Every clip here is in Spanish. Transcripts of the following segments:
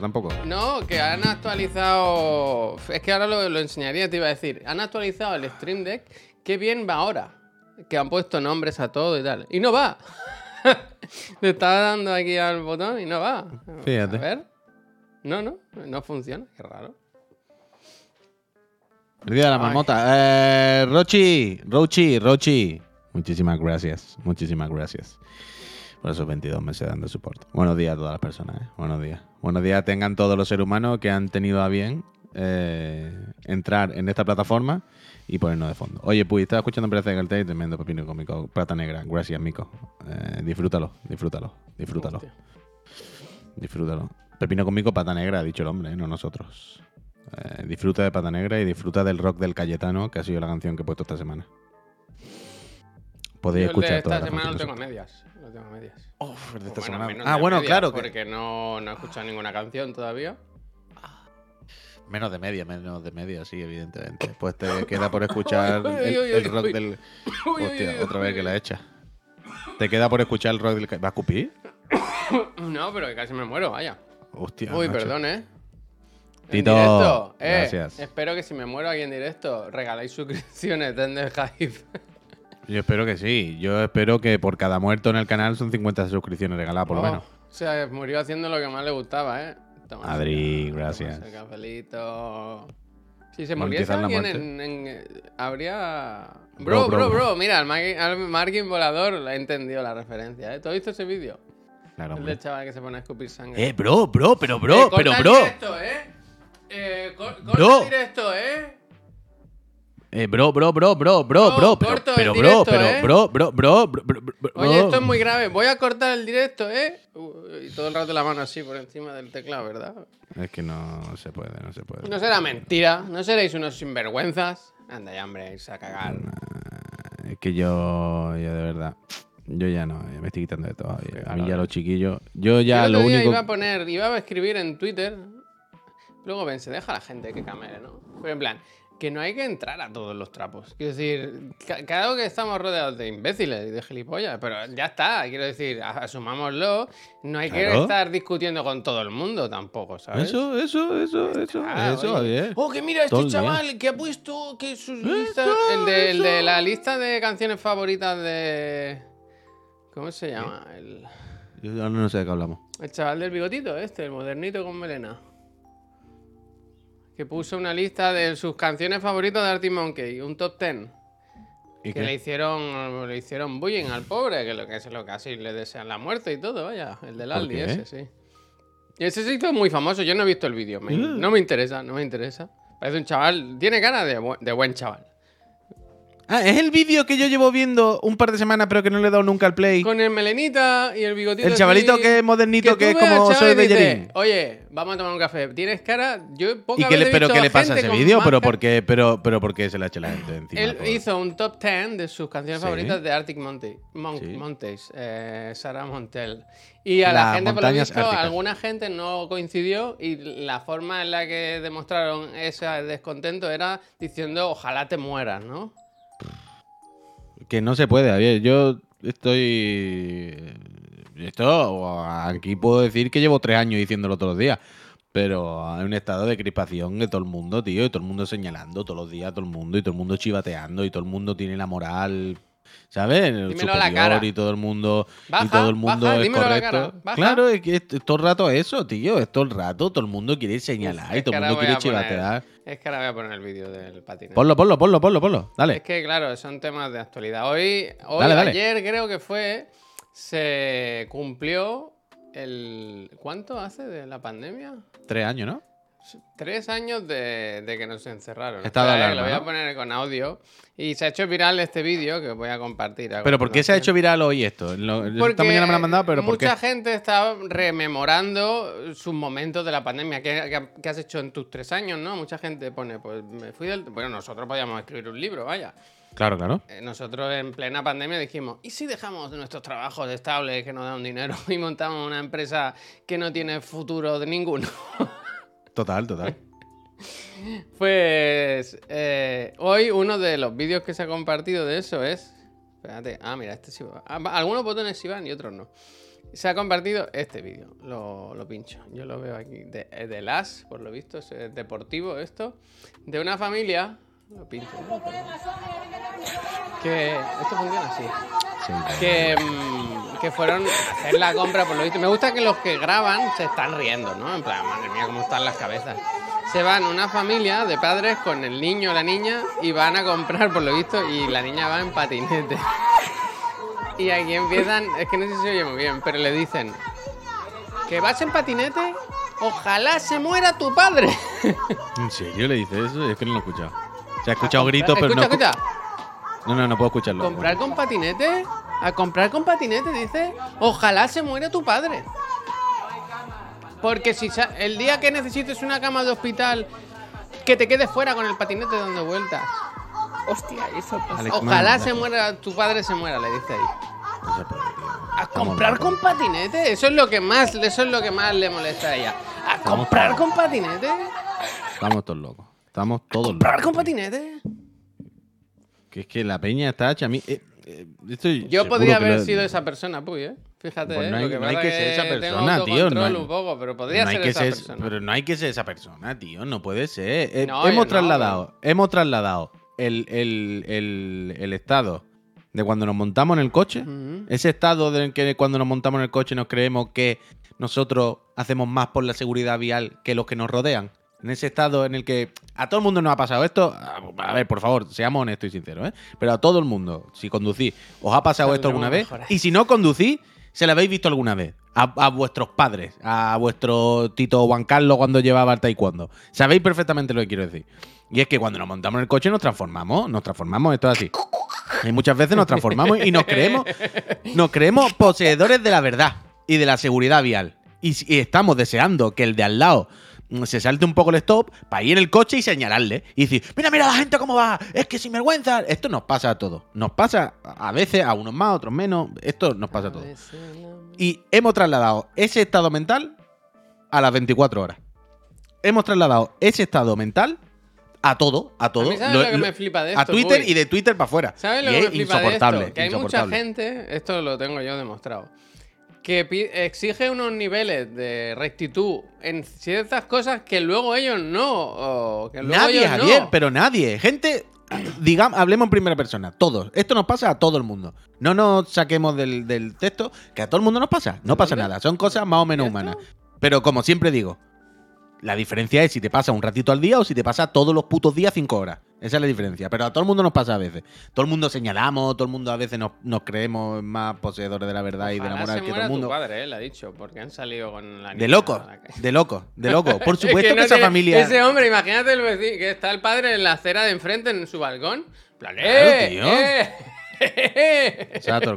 Tampoco. No, que han actualizado. Es que ahora lo, lo enseñaría, te iba a decir. Han actualizado el Stream Deck. Qué bien va ahora. Que han puesto nombres a todo y tal. Y no va. Le estaba dando aquí al botón y no va. Fíjate. A ver. No, no. No funciona. Qué raro. De la marmota. Eh, Rochi, Rochi, Rochi. Muchísimas gracias, muchísimas gracias por esos 22 meses dando soporte. Buenos días a todas las personas, ¿eh? Buenos días. Buenos días tengan todos los seres humanos que han tenido a bien eh, entrar en esta plataforma y ponernos de fondo. Oye, pues estaba escuchando Pérez de Galtey, tremendo pepino cómico, plata negra. Gracias, Mico. Eh, disfrútalo, disfrútalo, disfrútalo, Hostia. disfrútalo. Pepino cómico, pata negra, ha dicho el hombre, ¿eh? no nosotros. Eh, disfruta de Pata Negra y disfruta del rock del Cayetano, que ha sido la canción que he puesto esta semana. Podéis Yo el de escuchar toda esta la semana canción tengo medias. Lo tengo a medias. Uf, el de esta Bueno, semana. menos Ah, de bueno, claro. que- Porque no, no he escuchado ninguna canción todavía. Menos de media, menos de media, sí, evidentemente. Pues te queda por escuchar el, rock del. Hostia, otra vez que la echa. Te queda por escuchar el rock del. ¿Va a escupir? No, pero que casi me muero, vaya. Hostia. Uy, macho. perdón, ¿eh? En Tito, directo, eh, gracias. Espero que si me muero aquí en directo, regaláis suscripciones de Hype. Yo espero que sí. Yo espero que por cada muerto en el canal son 50 suscripciones regaladas, por lo Oh, menos. O sea, murió haciendo lo que más le gustaba, ¿eh? Toma Adri, gracias. cafelito. Si se muriese alguien en, eh, Habría... Bro, Bro, bro, mira, el, Margin- Margin Volador ha entendido la referencia, ¿eh? ¿Tú has visto ese vídeo? Claro, El del chaval que se pone a escupir sangre. Eh, bro, bro, pero Eh, bro, corta pero bro. directo, ¿eh? Eh, cor- corta Bro. directo, ¿eh? Eh, bro, bro, bro, bro, bro, No, bro, pero, bro, pero ¿eh? bro, bro, bro, bro, bro, bro, Oye, esto es muy grave. Voy a cortar el directo, ¿eh? Y todo el rato la mano así por encima del teclado, ¿verdad? Es que no se puede, no se puede. No será mentira. No seréis unos sinvergüenzas. Anda ya, hombre, irse a cagar. Es que yo, ya de verdad, yo ya no, me estoy quitando de todo. A mí ya los chiquillos, yo ya Yo lo único... iba a poner, iba a escribir en Twitter. Luego pensé, deja a la gente que camele, ¿no? Pero en plan, que no hay que entrar a todos los trapos. Quiero decir, claro que estamos rodeados de imbéciles y de gilipollas, pero ya está. Quiero decir, asumámoslo. No hay que estar discutiendo con todo el mundo tampoco, ¿sabes? Eso, eso, eso, eso, Ah, eso, bien. Oh, que mira este chaval que ha puesto que sus listas. El de, el de la lista de canciones favoritas de. ¿Cómo se llama? El, Yo ahora no sé de qué hablamos. el chaval del bigotito, este, el modernito con melena. Que puso una lista de sus canciones favoritas de Arctic Monkey, un top 10. ¿Y Que qué? le hicieron, le hicieron bullying al pobre, que lo que es lo que así le desean la muerte y todo, vaya. El del ¿Por Aldi, qué? ese, sí. Y ese se hizo muy famoso, yo no he visto el vídeo. Mm. No me interesa, no me interesa. Parece un chaval, tiene cara de, bu- de buen chaval. Ah, es el vídeo que yo llevo viendo un par de semanas, pero que no le he dado nunca al play. Con el melenita y el bigotito. El chavalito así, que es modernito, que, tú es como soy de Yerín. Oye, vamos a tomar un café. ¿Tienes cara? Yo poca ¿Y qué le, pero qué le pasa a ese vídeo? Pero cara- por qué, pero, pero por qué se le ha hecho la gente encima. Él por- hizo un top 10 de sus canciones Sí. favoritas de Arctic Monte, Mon- Sí. Montes, eh, Sarah Montel. Y a la Las gente, por lo visto, árticas. alguna gente no coincidió y la forma en la que demostraron ese descontento era diciendo ojalá te mueras, ¿no? Que no se puede, Javier. Yo estoy. Esto, aquí puedo decir que llevo tres años diciéndolo todos los días. Pero hay un estado de crispación de todo el mundo, tío. Y todo el mundo señalando todos los días, todo el mundo. Y todo el mundo chivateando. Y todo el mundo tiene la moral. ¿Sabes? El Dímelo a la superior cara. Y todo el mundo. Baja, y todo el mundo baja, es correcto. cara. Claro, es que es, es todo el rato eso, tío. Es todo el rato. Todo el mundo quiere señalar. Es y todo el mundo quiere chivatear. Es que ahora voy a poner el vídeo del patinete. Ponlo, ponlo, ponlo, ponlo, ponlo. Dale. Es que, claro, son temas de actualidad. Hoy, hoy Dale, dale. ayer creo que fue, se cumplió el... ¿Cuánto hace de la pandemia? Tres años, ¿no? Tres años de, de que nos encerraron. Estado de Espera, eh, alarma, Lo voy a poner con audio. Y se ha hecho viral este vídeo que voy a compartir. Pero ¿por qué se ha hecho viral hoy esto? Lo- esta mañana me lo han mandado, pero ¿por qué? mucha gente está rememorando sus momentos de la pandemia. ¿Qué, qué- qué has hecho en tus tres años, no? Mucha gente pone, pues me fui del... Bueno, nosotros podíamos escribir un libro, vaya. Claro, claro. Eh, Nosotros en plena pandemia dijimos, ¿y si dejamos nuestros trabajos estables que nos dan dinero y montamos una empresa que no tiene futuro de ninguno? Total, total. pues eh, hoy uno de los vídeos que se ha compartido de eso es... Espérate. Ah, mira, este sí va. Ah, va- algunos botones sí van y otros no. Se ha compartido este vídeo. Lo, lo pincho. Yo lo veo aquí. De, eh, de las, por lo visto. Es eh, deportivo esto. De una familia. Lo pincho. ¿no? Que esto funciona así. Sí, Que, mm, que fueron a hacer la compra, por lo visto. Me gusta que los que graban se están riendo, ¿no? En plan, madre mía, cómo están las cabezas. Se van una familia de padres con el niño o la niña y van a comprar, por lo visto, y la niña va en patinete. Y aquí empiezan, es que no sé si se oye muy bien, pero le dicen, ¿que vas en patinete? Ojalá se muera tu padre. ¿En serio le dice eso? Es que no lo he escuchado. Se ha escuchado gritos, pero escucha, no. escucha. No, no, no puedo escucharlo. ¿Comprar con patinete? ¿A comprar con patinete? Dice. Ojalá se muera tu padre. Porque si el día que necesites una cama de hospital, que te quedes fuera con el patinete dando vueltas. Hostia, eso pasa. Ojalá se muera, tu padre se muera, le dice ahí. ¿A comprar con patinete? Eso es lo que más, eso es lo que más le molesta a ella. ¿A comprar con patinete? Estamos todos locos. Estamos todos ¿Comprar locos. con patinete? Que es que la peña está hecha a mí. eh, eh, Yo podría haber lo- sido esa persona, Puy, ¿eh? Fíjate, Pues ¿eh? no hay- Lo que no hay pasa que ser esa persona, tío, no hay- un poco, pero podría no hay ser esa ser, persona. pero no hay que ser esa persona, tío. No puede ser. Eh, No, hemos trasladado, hemos trasladado el, el- el- el estado de cuando nos montamos en el coche. Ese estado de que cuando nos montamos en el coche nos creemos que nosotros hacemos más por la seguridad vial que los que nos rodean. En ese estado en el que a todo el mundo nos ha pasado esto, a ver, por favor, seamos honestos y sinceros, ¿eh? Pero a todo el mundo, si conducís, os ha pasado esto alguna vez. Y si no conducís, se lo habéis visto alguna vez. A, a vuestros padres, a vuestro Tito Juan Carlos cuando llevaba el taekwondo. Sabéis perfectamente lo que quiero decir. Y es que cuando nos montamos en el coche nos transformamos, nos transformamos, esto es así. Y muchas veces nos transformamos y nos creemos, nos creemos poseedores de la verdad y de la seguridad vial. Y, y estamos deseando que el de al lado se salte un poco el stop para ir en el coche y señalarle. Y decir, mira, mira la gente cómo va, es que sin vergüenza. Esto nos pasa a todos. Nos pasa a veces, a unos más, a otros menos. Esto nos pasa a todos. Y hemos trasladado ese estado mental a las 24 horas. Hemos trasladado ese estado mental a todo, a todo. A mí, ¿sabes Lo- lo que me flipa de a esto, Twitter Puy? y de Twitter para afuera. ¿Sabes lo Y que es me flipa de insoportable. esto? Que hay mucha gente, esto lo tengo yo demostrado, que exige unos niveles de rectitud en ciertas cosas que luego ellos no. o que luego Nadie, ellos Javier, no. pero nadie. Gente, digamos, hablemos en primera persona. Todos. Esto nos pasa a todo el mundo. No nos saquemos del, del texto, que a todo el mundo nos pasa. No pasa nada. Son cosas más o menos humanas. Pero como siempre digo, la diferencia es si te pasa un ratito al día o si te pasa todos los putos días cinco horas. Esa es la diferencia. Pero a todo el mundo nos pasa a veces. Todo el mundo señalamos, todo el mundo a veces nos, nos creemos más poseedores de la verdad y de la moral se que todo el mundo. tu padre, eh, ha dicho, porque han salido con la De loco, la de loco, de loco. Por Es supuesto que, no esa tiene- familia. Ese hombre, imagínate el vecino, que está el padre en la acera de enfrente en su balcón. Plan, Claro, ¡eh! tío. ¡eh!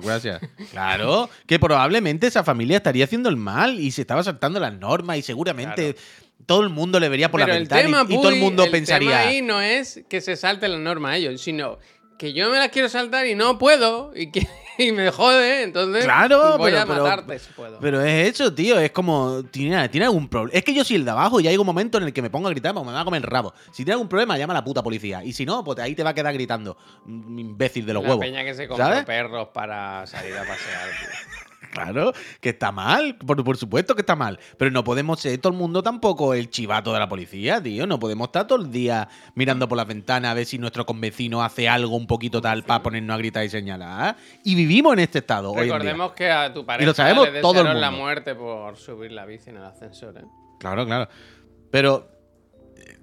Gracias. Claro, que probablemente esa familia estaría haciendo el mal y se estaba saltando las normas y seguramente todo el mundo le vería por Pero la ventana y- tema, y, todo el mundo el pensaría. tema ahí no es que se salte la norma a ellos, sino que yo me las quiero saltar y no puedo y que y me jode, entonces Claro, voy pero, a pero- matarte si puedo. pero es eso, tío. Es como. Tiene, tiene algún problema. Es que yo soy el de abajo y hay un momento en el que me pongo a gritar porque me va a comer el rabo. Si tiene algún problema, llama a la puta policía. Y si no, pues ahí te va a quedar gritando. Un imbécil de los Una huevos. peña que se compra perros para salir a pasear. tío. Claro, que está mal, por, por supuesto que está mal. Pero no podemos ser todo el mundo tampoco el chivato de la policía, tío. No podemos estar todo el día mirando por las ventanas a ver si nuestro convecino hace algo un poquito tal para ponernos a gritar y señalar. Y vivimos en este estado hoy en día. Recordemos que a tu pareja lo sabemos le todo el la muerte por subir la bici en el ascensor, ¿eh? Claro, claro. Pero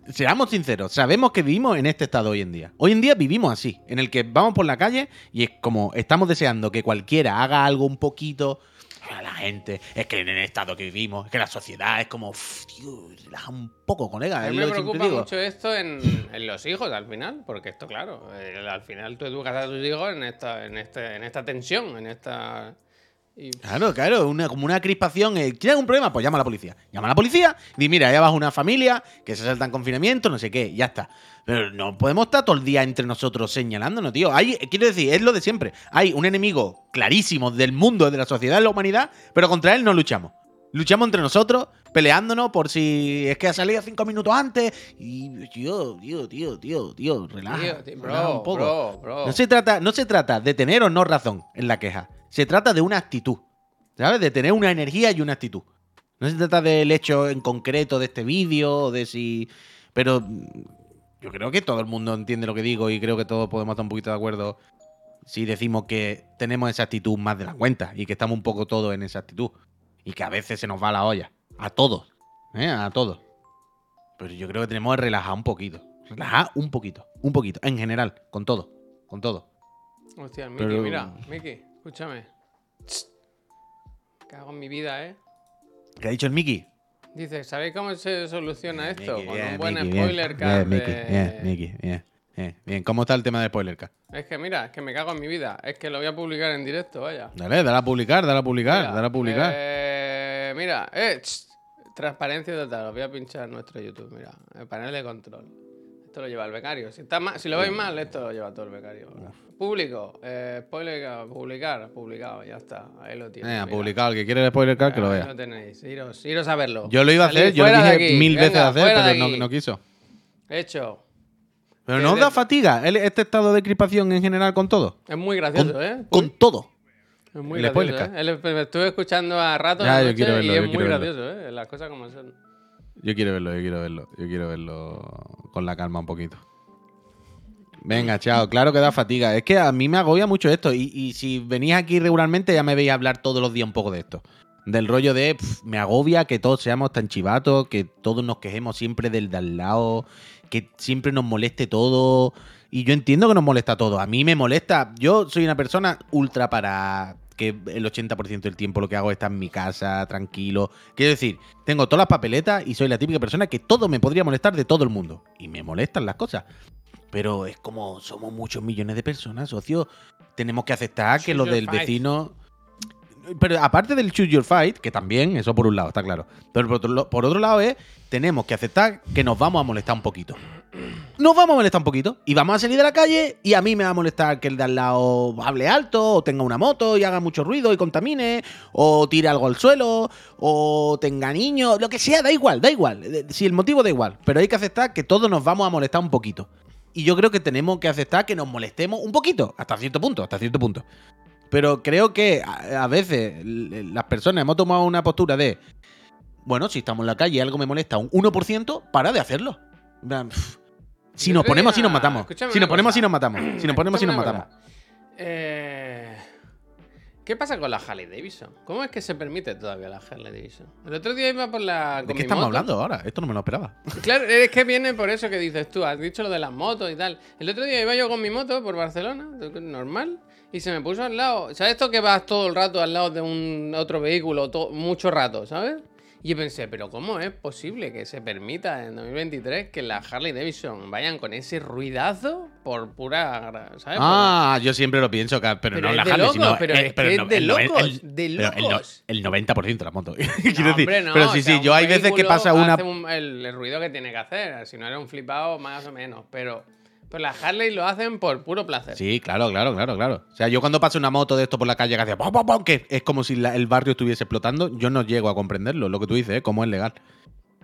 seamos sinceros, sabemos que vivimos en este estado hoy en día. Hoy en día vivimos así, en el que vamos por la calle y es como estamos deseando que cualquiera haga algo un poquito a la gente. Es que en el estado que vivimos, es que la sociedad es como, "Uf, tío, relaja un poco, colega. A mí me preocupa mucho esto en, en los hijos al final, porque esto, claro, eh, al final tú educas a tus hijos en esta, en este, en esta tensión, en esta. Y- Claro, claro, una, como una crispación. eh, ¿Tienes algún problema? Pues llama a la policía. Llama a la policía y di, mira, ya vas una familia que se salta en confinamiento, no sé qué, ya está. Pero no podemos estar todo el día entre nosotros señalándonos, tío. Hay, quiero decir, es lo de siempre. Hay un enemigo clarísimo del mundo, de la sociedad, de la humanidad, pero contra él no luchamos. Luchamos entre nosotros, peleándonos por si es que ha salido cinco minutos antes. Y, tío, tío, tío, tío, tío, relaja. Tío, tío, relaja bro, un poco. bro, bro. No se, trata, no se trata de tener o no razón en la queja. Se trata de una actitud. ¿Sabes? De tener una energía y una actitud. No se trata del hecho en concreto de este vídeo, o de si. Pero yo creo que todo el mundo entiende lo que digo y creo que todos podemos estar un poquito de acuerdo si decimos que tenemos esa actitud más de la cuenta y que estamos un poco todos en esa actitud. Y que a veces se nos va la olla. A todos. ¿eh? A todos. Pero yo creo que tenemos que relajar un poquito. Relajar un poquito. Un poquito. En general. Con todo. Con todo. Hostia, Miki, Pero- mira, Miki, escúchame. Cago en mi vida, ¿eh? ¿Qué ha dicho el Mickey? Dice, ¿sabéis cómo se soluciona esto? Mickey, Con un buen Mickey, spoiler card. Mickey, de- bien, bien. ¿Cómo está el tema de spoiler card? Es que mira, es que me cago en mi vida. Es que lo voy a publicar en directo, vaya. Dale, dale a publicar, dale a publicar, Mira, dale a publicar. eh, mira, eh, tss, transparencia total. Os voy a pinchar nuestro YouTube. Mira, el panel de control. Esto lo lleva el becario. Si, está mal, si lo veis mal, esto lo lleva todo el becario. Público, eh, spoiler, publicar, publicado, ya está. Ahí lo mira. publicado. El que quiere el spoiler card, que lo Ahí vea. lo tenéis. Iros, iros a verlo. Yo lo iba a Salid hacer, yo lo dije mil veces a hacer, pero no, no quiso. Hecho. Pero Que no os da fatiga este estado de crispación en general con todo. Es muy gracioso, Con, ¿eh? con todo. Es muy el gracioso, ¿eh? Estuve escuchando a rato Ya, noche quiero verlo, y es muy verlo. gracioso, ¿eh? Las cosas como son. Yo quiero verlo, yo quiero verlo. Yo quiero verlo con la calma un poquito. Venga, chao. Claro que da fatiga. Es que a mí me agobia mucho esto. Y, si venís aquí regularmente ya me veis hablar todos los días un poco de esto. Del rollo de me agobia que todos seamos tan chivatos, que todos nos quejemos siempre del de al lado, que siempre nos moleste todo. Y yo entiendo que nos molesta todo. A mí me molesta. Yo soy una persona ultra para que el 80% del tiempo lo que hago es estar en mi casa, tranquilo. Quiero decir, tengo todas las papeletas y soy la típica persona que todo me podría molestar de todo el mundo. Y me molestan las cosas. Pero es como somos muchos millones de personas, socio. Tenemos que aceptar que your del fight. vecino. Pero aparte del choose your fight, que también, eso por un lado, está claro. Pero por otro, lo- por otro lado es, tenemos que aceptar que nos vamos a molestar un poquito. Nos vamos a molestar un poquito. Y vamos a salir de la calle y a mí me va a molestar que el de al lado hable alto, o tenga una moto y haga mucho ruido y contamine, o tire algo al suelo, o tenga niños, lo que sea, da igual, da igual. Eh, Si el motivo da igual. Pero hay que aceptar que todos nos vamos a molestar un poquito. Y yo creo que tenemos que aceptar que nos molestemos un poquito, hasta cierto punto, hasta cierto punto. Pero creo que a, veces las personas hemos tomado una postura de, bueno, si estamos en la calle y algo me molesta un 1%, para de hacerlo. Si nos ponemos así nos matamos. Si nos ponemos así nos matamos. Si nos ponemos así nos matamos. Eh, ¿Qué pasa con la Harley Davidson? ¿Cómo es que se permite todavía la Harley Davidson? El otro día iba por la. ¿De qué estamos moto. hablando ahora? Esto no me lo esperaba. Claro, es que viene por eso que dices tú, has dicho lo de las motos y tal. El otro día iba yo con mi moto por Barcelona, normal, y se me puso al lado. ¿Sabes esto que vas todo el rato al lado de un otro vehículo, mucho rato, ¿sabes? Y yo pensé, pero ¿cómo es posible que se permita en 2023 que la Harley Davidson vayan con ese ruidazo por pura. ¿Sabes? Ah, yo siempre lo pienso, que- pero, Pero no es la de Harley, locos, sino pero eh, es que el es de locos, el- de pero el locos. El 90% de la moto. Quiero No, decir, hombre, no, pero o sí, sea, sí, yo hay veces que pasa una un- el, el ruido que tiene que hacer. Si no era un flipado, más o menos. Pero, pero las Harley lo hacen por puro placer. Sí, claro, claro, claro, claro. O sea, yo cuando paso una moto de esto por la calle que hace pom, que es como si la- el barrio estuviese explotando, yo no llego a comprenderlo, lo que tú dices, ¿eh? cómo es legal.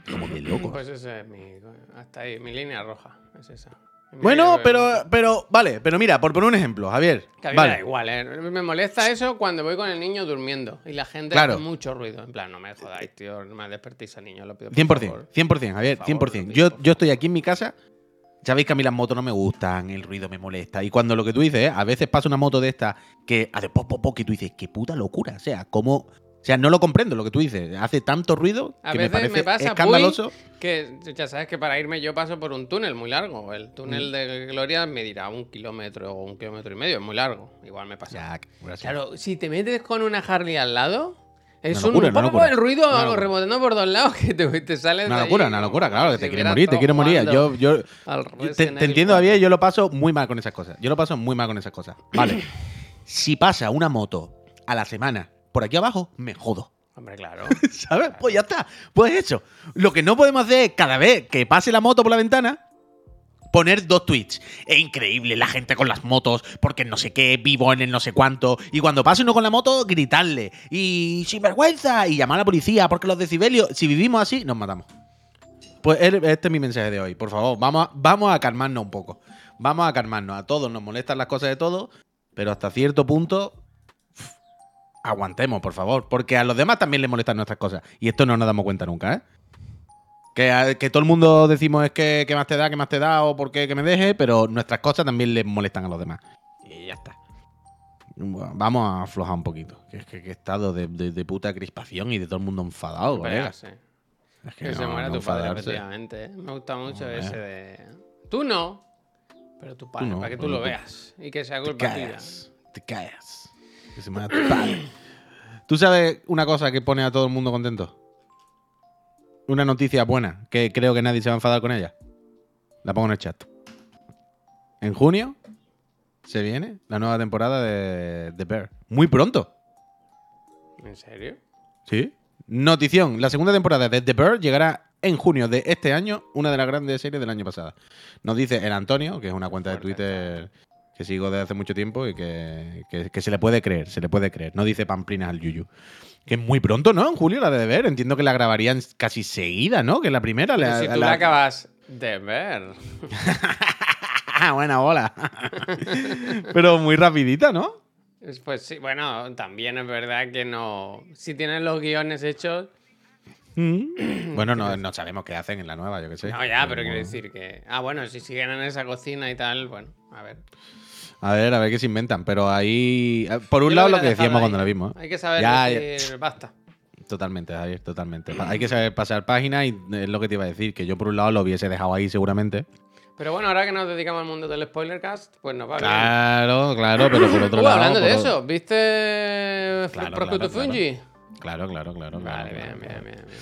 Como que loco. Pues esa es mi. Hasta ahí, mi línea roja. Es esa. Mi Bueno, pero, pero, vale, pero mira, por poner un ejemplo, Javier. Que a mí me da igual, ¿eh? Me molesta eso cuando voy con el niño durmiendo y la gente Claro. hace mucho ruido. En plan, no me jodáis, tío, no me despertéis al niño, lo pido por 100%, favor. 100%, Javier, Por favor, 100%. lo pido, Yo, yo estoy aquí en mi casa, sabéis que a mí las motos no me gustan, el ruido me molesta. Y cuando lo que tú dices, ¿eh? a veces pasa una moto de esta que hace pop, pop, pop, que tú dices, qué puta locura. O sea, como. O sea, no lo comprendo lo que tú dices. Hace tanto ruido A que me veces parece me pasa, escandaloso. Que ya sabes que para irme yo paso por un túnel muy largo. El Mm. túnel de Gloria me dirá un kilómetro o un kilómetro y medio, es muy largo. Igual me pasa. Claro, si te metes con una Harley al lado, es Una locura, un poco el ruido rebotando por dos lados que te, te sale Una allí locura, una locura, claro, que si te quiere hubieras morir, te quiere estado morir. Yo, yo, te, entiendo, 4. Javier, yo lo paso muy mal con esas cosas. Yo lo paso muy mal con esas cosas. Vale. si pasa una moto a la semana por aquí abajo, me jodo. Hombre, claro. ¿Sabes? Pues ya está. Pues eso. Lo que no podemos hacer es cada vez que pase la moto por la ventana, poner dos tweets. Es increíble la gente con las motos, porque no sé qué, vivo en el no sé cuánto. Y cuando pase uno con la moto, gritarle. Y sin vergüenza. Y llamar a la policía, porque los decibelios, si vivimos así, nos matamos. Pues el- este es mi mensaje de hoy. Por favor, vamos a, vamos a calmarnos un poco. Vamos a calmarnos. A todos nos molestan las cosas de todos, pero hasta cierto punto aguantemos, por favor. Porque a los demás también les molestan nuestras cosas. Y esto no nos damos cuenta nunca, ¿eh? Que, todo el mundo decimos es que, que más te da, que más te da o por qué que me deje, pero nuestras cosas también les molestan a los demás. Y ya está. Bueno, Vamos a aflojar un poquito. Que es que, que estado de, de- de puta crispación y de todo el mundo enfadado, colega. Pégase. Es Que que se muera no tu padre, efectivamente. Me gusta mucho ese de. Tú no, pero tu padre, para que tú lo veas y que sea culpa tuya. Te callas. Que se muera tu padre. ¿Tú sabes una cosa que pone a todo el mundo contento? Una noticia buena, que creo que nadie se va a enfadar con ella. La pongo en el chat. En junio se viene la nueva temporada de The Bear. Muy pronto. ¿En serio? ¿Sí? Notición. La segunda temporada de The Bear llegará en junio de este año, una de las grandes series del año pasado. Nos dice el Antonio, que es una cuenta de Twitter que sigo desde hace mucho tiempo y que, que- que se le puede creer, se le puede creer. No dice pamplinas al Yuyu. Que es muy pronto, ¿no? En julio la de Bear. Entiendo que la grabarían casi seguida, ¿no? Que la primera. Pero La, si tú la- la acabas de ver. Ah, buena bola. Pero muy rapidita, ¿no? Es- Pues sí, bueno, también es verdad que no. Si tienes los guiones hechos. Mm. Bueno, no, no sabemos qué hacen en la nueva, yo qué sé. No, ya, pero quiero decir que. Ah, bueno, si siguen en esa cocina y tal, bueno, a ver. A ver, a ver qué se inventan. Pero ahí. eh, Por un Yo lado, lo que decíamos ahí, cuando la ¿eh? vimos. ¿eh? Hay que saber Ya, decir, basta. Totalmente, Javier, totalmente. Hay que saber pasar páginas y es lo que te iba a decir, que yo por un lado lo hubiese dejado ahí seguramente. Pero bueno, ahora que nos dedicamos al mundo del spoilercast, pues nos va bien. Claro, claro, pero por otro Uh, lado. hablando de eso, ¿viste Claro, Prosciutto claro, claro. Fungi? Claro, claro, claro. claro, Vale, bien, bien, bien, bien.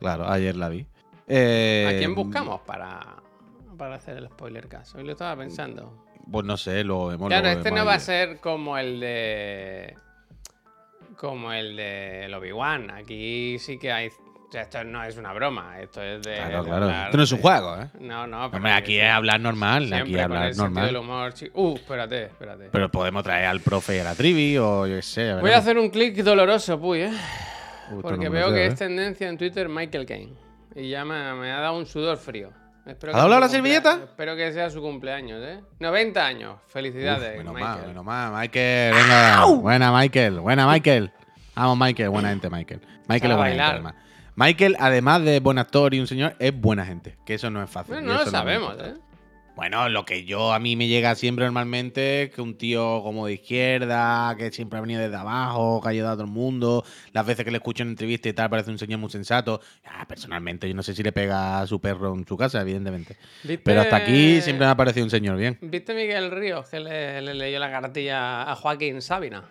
Claro, ayer la vi. Eh, ¿A quién buscamos para, para hacer el spoilercast? Hoy lo estaba pensando. Pues no sé, lo vemos. Claro, lo este no va a ser como el de. Como el de Obi-Wan. Aquí sí que hay. O sea, esto no es una broma. Esto es de. Claro, de claro. hablar Esto no es un juego, ¿eh? No, no. pero Hombre, aquí es hablar normal. Siempre aquí es hablar el sentido del normal. humor. Uh, espérate, espérate. Pero podemos traer al profe y a la trivi o yo qué sé. Voy a hacer un clic doloroso, puy, ¿eh? Porque no veo que ¿eh? es tendencia en Twitter Michael Caine. Y ya me, me ha dado un sudor frío. Espero ¿Ha doblado la servilleta? Espero que sea su cumpleaños, ¿eh? 90 años. Felicidades, Uf, menos Michael. mal, menos mal. Michael, venga. Buena, Michael. Buena, Michael. Vamos, Michael. Buena gente, Michael. Michael es buena gente, además. Michael, además de buen actor y un señor, es buena gente. Que eso no es fácil. Bueno, no lo sabemos. ¿eh? Bueno, lo que yo a mí me llega siempre normalmente es que un tío como de izquierda, que siempre ha venido desde abajo, que ha ayudado a todo el mundo, las veces que le escucho en entrevista y tal, parece un señor muy sensato. Ah, personalmente, yo no sé si le pega a su perro en su casa, evidentemente. ¿Viste- Pero hasta aquí siempre me ha parecido un señor bien. ¿Viste Miguel Ríos que le, le leyó la cartilla a Joaquín Sabina?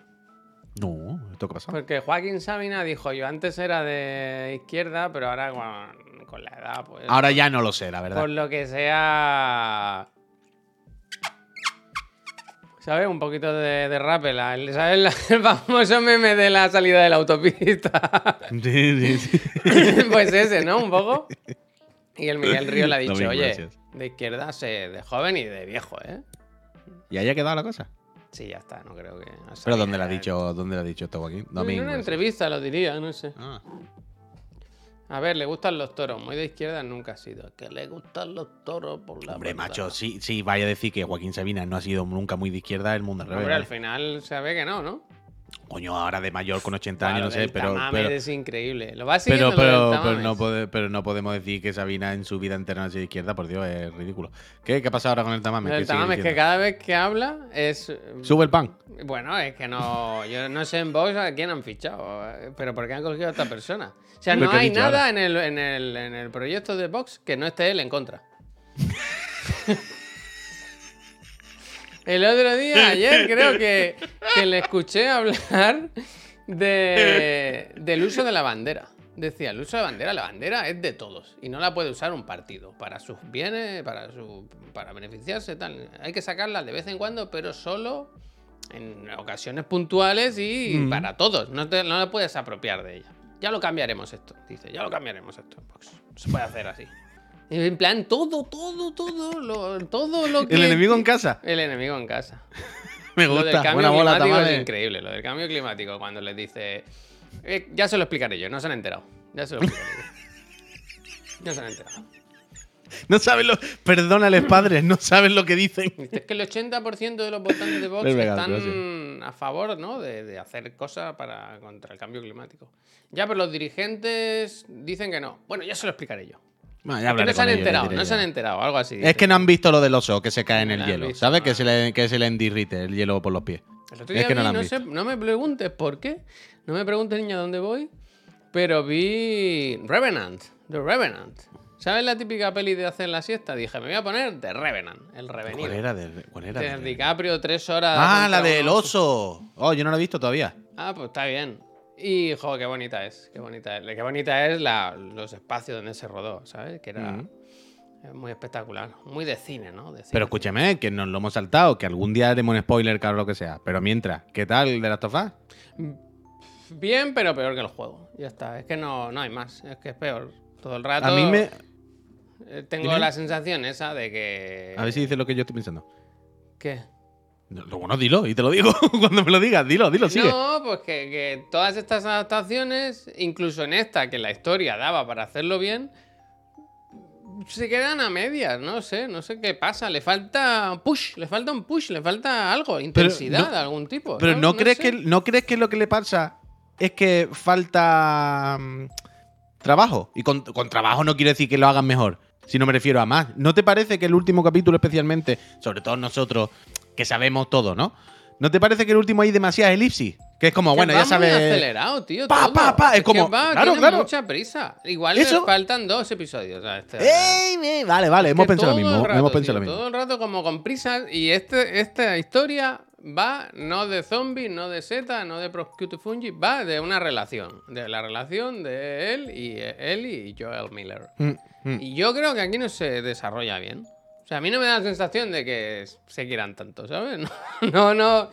No, ¿esto qué pasa? Porque Joaquín Sabina dijo, yo antes era de izquierda, pero ahora con, con la edad, pues... Ahora ya no lo sé, la verdad. Por lo que sea... ¿Sabes? Un poquito de, de rappel. la- ¿Sabes? El famoso meme de la salida de la autopista. Sí, sí, sí. pues ese, ¿no? Un poco. Y el Miguel Río le ha dicho, oye, gracias. de izquierda sé de joven y de viejo, ¿eh? ¿Y ahí ha quedado la cosa? Sí, ya está, no creo que... ¿Pero Sabina- dónde le ha dicho, dónde le ha dicho esto, Joaquín? En una entrevista lo diría, no sé. Ah. A ver, le gustan los toros. Muy de izquierda nunca ha sido. Que le gustan los toros por la Hombre, macho, sí, sí, vaya a decir que Joaquín Sabina no ha sido nunca muy de izquierda, el mundo al revés. Hombre, al final se ve que no, ¿no? Coño, ahora de mayor con 80 Claro, años, no sé, pero. Pero, es increíble. Lo va pero, pero, lo pero no pode- pero no podemos decir que Sabina en su vida entera no ha sido de izquierda, por Dios, es ridículo. ¿Qué, qué ha pasado ahora con el Tamames? El ¿Qué sigue Tamames que cada vez que habla es... Sube el pan. Bueno, es que no... Yo no sé en Vox a quién han fichado. eh, Pero ¿por qué han cogido a esta persona? O sea, no hay nada en el, en, el, en el proyecto de Vox que no esté él en contra. El otro día, ayer, creo que, que le escuché hablar de, del uso de la bandera. Decía, el uso de bandera, la bandera es de todos y no la puede usar un partido para sus bienes, para, su, para beneficiarse, tal. Hay que sacarla de vez en cuando, pero solo en ocasiones puntuales y Mm. para todos. No, te- no la puedes apropiar de ella. Ya lo cambiaremos esto, dice, ya lo cambiaremos esto. Pues, se puede hacer así. En plan, todo, todo, todo, lo, todo lo que... El enemigo en casa. El enemigo en casa. Me Lo del gusta. cambio Buena bola, climático es tamales. increíble. Lo del cambio climático, cuando les dice. eh, ya se lo explicaré yo, no se han enterado. Ya se lo explicaré yo. No se han enterado. No saben lo. Perdónales, padres, no saben lo que dicen. Dice, Es que el 80% de los votantes de Vox Es están a favor ¿no? de, de hacer cosas para, contra el cambio climático. Ya, pero los dirigentes dicen que no. Bueno, ya se lo explicaré yo. Bueno, ya no se han enterado, no se han enterado, algo así. Es que no han visto lo del oso que se cae en No el hielo, ¿sabes? no. Que se, le, que se le endirrite el hielo por los pies. El otro Es que no vi, no, visto. sé, no me preguntes por qué, no me preguntes niña dónde voy, pero vi Revenant, The Revenant. ¿Sabes la típica peli de hacer la siesta? Dije, me voy a poner The Revenant, el revenido. ¿Cuál era? De, ¿Cuál era? De de- DiCaprio, tres horas. Ah, la del oso. Oh, yo no la he visto todavía. Ah, pues está bien. Y, jo, qué bonita es, qué bonita es. Qué bonita es la, los espacios donde se rodó, ¿sabes? Que era muy espectacular. Muy de cine, ¿no? De cine. Pero escúchame, que nos lo hemos saltado, que algún día haremos un spoiler, claro, lo que sea. Pero mientras, ¿qué tal de las tofas? Bien, pero peor que el juego. Ya está. Es que no, no hay más. Es que es peor. Todo el rato. A mí me. eh, Tengo Dime. la sensación esa de que. A ver si dices lo que yo estoy pensando. ¿Qué? No, bueno, dilo, y te lo digo cuando me lo digas. Dilo, dilo, sigue. No, pues que, que todas estas adaptaciones, incluso en esta, que la historia daba para hacerlo bien, se quedan a medias, no sé, no sé qué pasa. Le falta push, le falta un push, le falta algo, intensidad no- de algún tipo. Pero no, crees sé. que no crees que lo que le pasa es que falta mm, trabajo. Y con, con trabajo no quiero decir que lo hagan mejor, sino me refiero a más. ¿No te parece que el último capítulo especialmente, sobre todo nosotros que sabemos todo, ¿no? ¿No te parece que el último hay demasiada elipsis? Que es como, Que bueno, va ya sabes. Muy acelerado, tío. Pa, todo. pa, pa, es como- va, claro, claro. mucha prisa. Igual Eso- le faltan dos episodios a este. ¡Ey! Vale, vale, hemos pensado lo mismo. rato, hemos pensado tío, lo mismo. Todo el rato como con prisas y este, esta historia va no de zombies, no de Z, no de Fungi, va de una relación. De la relación de él y él y Joel Miller. Mm, mm. Y yo creo que aquí no se desarrolla bien. Sea, a mí no me da la sensación de que se quieran tanto, ¿sabes? No, no, no,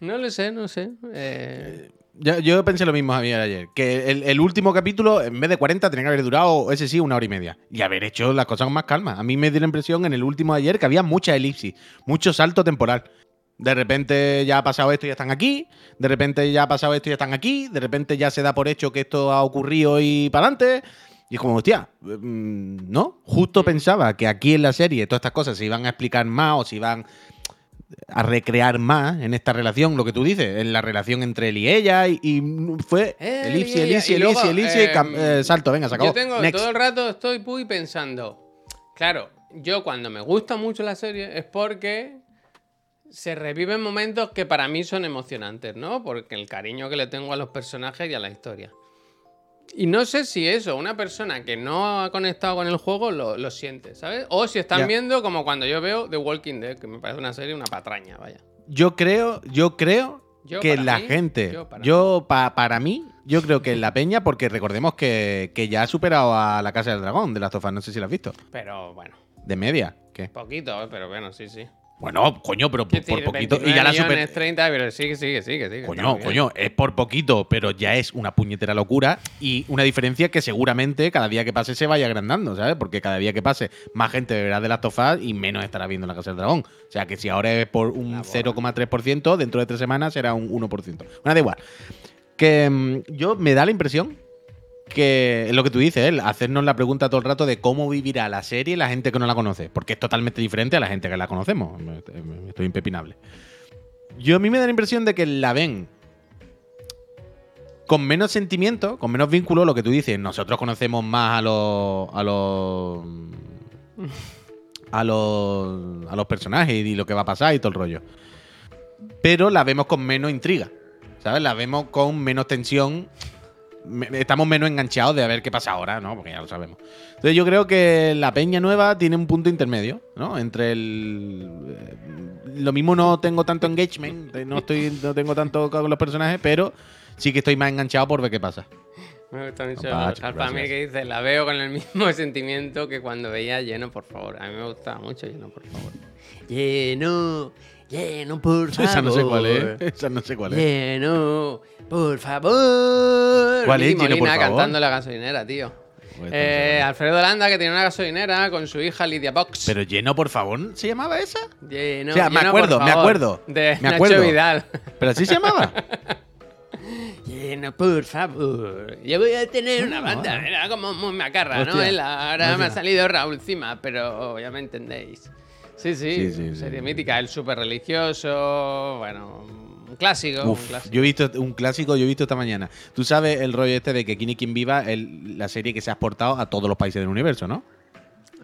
no lo sé, no sé. Eh, Yo, yo pensé lo mismo, Javier, ayer. Que el, el último capítulo, en vez de 40, tenía que haber durado, ese sí, una hora y media. Y haber hecho las cosas con más calma. A mí me dio la impresión en el último de ayer que había mucha elipsis, mucho salto temporal. De repente ya ha pasado esto y ya están aquí. De repente ya ha pasado esto y ya están aquí. De repente ya se da por hecho que esto ha ocurrido y para adelante. Y es como, hostia, mm, ¿no? Justo pensaba que aquí en la serie todas estas cosas se iban a explicar más o se iban a recrear más en esta relación, lo que tú dices, en la relación entre él y ella, y, y fue Él elipsis, elipsis, elipsis, elipsis, eh, eh, salto, venga, se acabó. Yo tengo Next. todo el rato estoy muy pensando. Claro, yo cuando me gusta mucho la serie es porque se reviven momentos que para mí son emocionantes, ¿no? Porque el cariño que le tengo a los personajes y a la historia. Y no sé si eso, una persona que no ha conectado con el juego lo, lo siente, ¿sabes? O si están viendo como cuando yo veo The Walking Dead, que me parece una serie, una patraña, vaya. Yo creo, yo creo Yo, que la mí, gente, yo, para yo pa- para mí, yo creo que la peña, porque recordemos que, que ya ha superado a la Casa del Dragón de las tofas, no sé si la has visto, Pero bueno, de media, ¿qué? poquito, pero bueno, sí, sí. Bueno, coño, pero por, por poquito, y 29 ya la super... 30, pero sigue, sigue, sigue, sigue. Coño, coño, es por poquito, pero ya es una puñetera locura y una diferencia que seguramente cada día que pase se vaya agrandando, ¿sabes? Porque cada día que pase más gente verá de las tofas y menos estará viendo la Casa del Dragón. O sea que si ahora es por un La bola. 0,3%, dentro de tres semanas será un 1%. Bueno, da igual. Que mm, yo me da la impresión que es lo que tú dices, hacernos la pregunta todo el rato de cómo vivirá la serie la gente que no la conoce, porque es totalmente diferente a la gente que la conocemos. Estoy impepinable. Yo a mí me da la impresión de que la ven con menos sentimiento, con menos vínculo, lo que tú dices. Nosotros conocemos más a los. a los. a los. a los personajes y lo que va a pasar y todo el rollo. Pero la vemos con menos intriga. ¿Sabes? La vemos con menos tensión. Estamos menos enganchados de a ver qué pasa ahora, ¿no? Porque ya lo sabemos. Entonces yo creo que la peña nueva tiene un punto intermedio, ¿no? Entre el... eh, Lo mismo no tengo tanto engagement, eh, no, estoy, no tengo tanto con los personajes, pero sí que estoy más enganchado por ver qué pasa. Me gusta mucho Alfa que dice, la veo con el mismo sentimiento que cuando veía Lleno, por favor. A mí me gustaba mucho Lleno, por favor. Lleno, lleno, por favor. Esa no sé cuál es. Esa no sé cuál es. Lleno, por favor. ¿Cuál es, Lleno, por Molina favor? cantando la gasolinera, tío. Pues Eh, Alfredo Landa, que tiene una gasolinera con su hija Lidia Box. Pero lleno, por favor, ¿se llamaba esa? Lleno, o sea, me por acuerdo, me acuerdo, De me Nacho. Vidal. ¿Pero así se llamaba? Lleno, por favor. Yo voy a tener una banda. eh. Era como muy macarra, ¿no? Hostia, ahora me ha salido Raúl Cima, pero ya me entendéis. Sí, sí, Sí, sí, sí, serie sí. mítica. El súper religioso, bueno, un clásico. un Uf, clásico. yo he visto un clásico, yo he visto esta mañana. Tú sabes el rollo este de que Kini Quien Viva es la serie que se ha exportado a todos los países del universo, ¿no?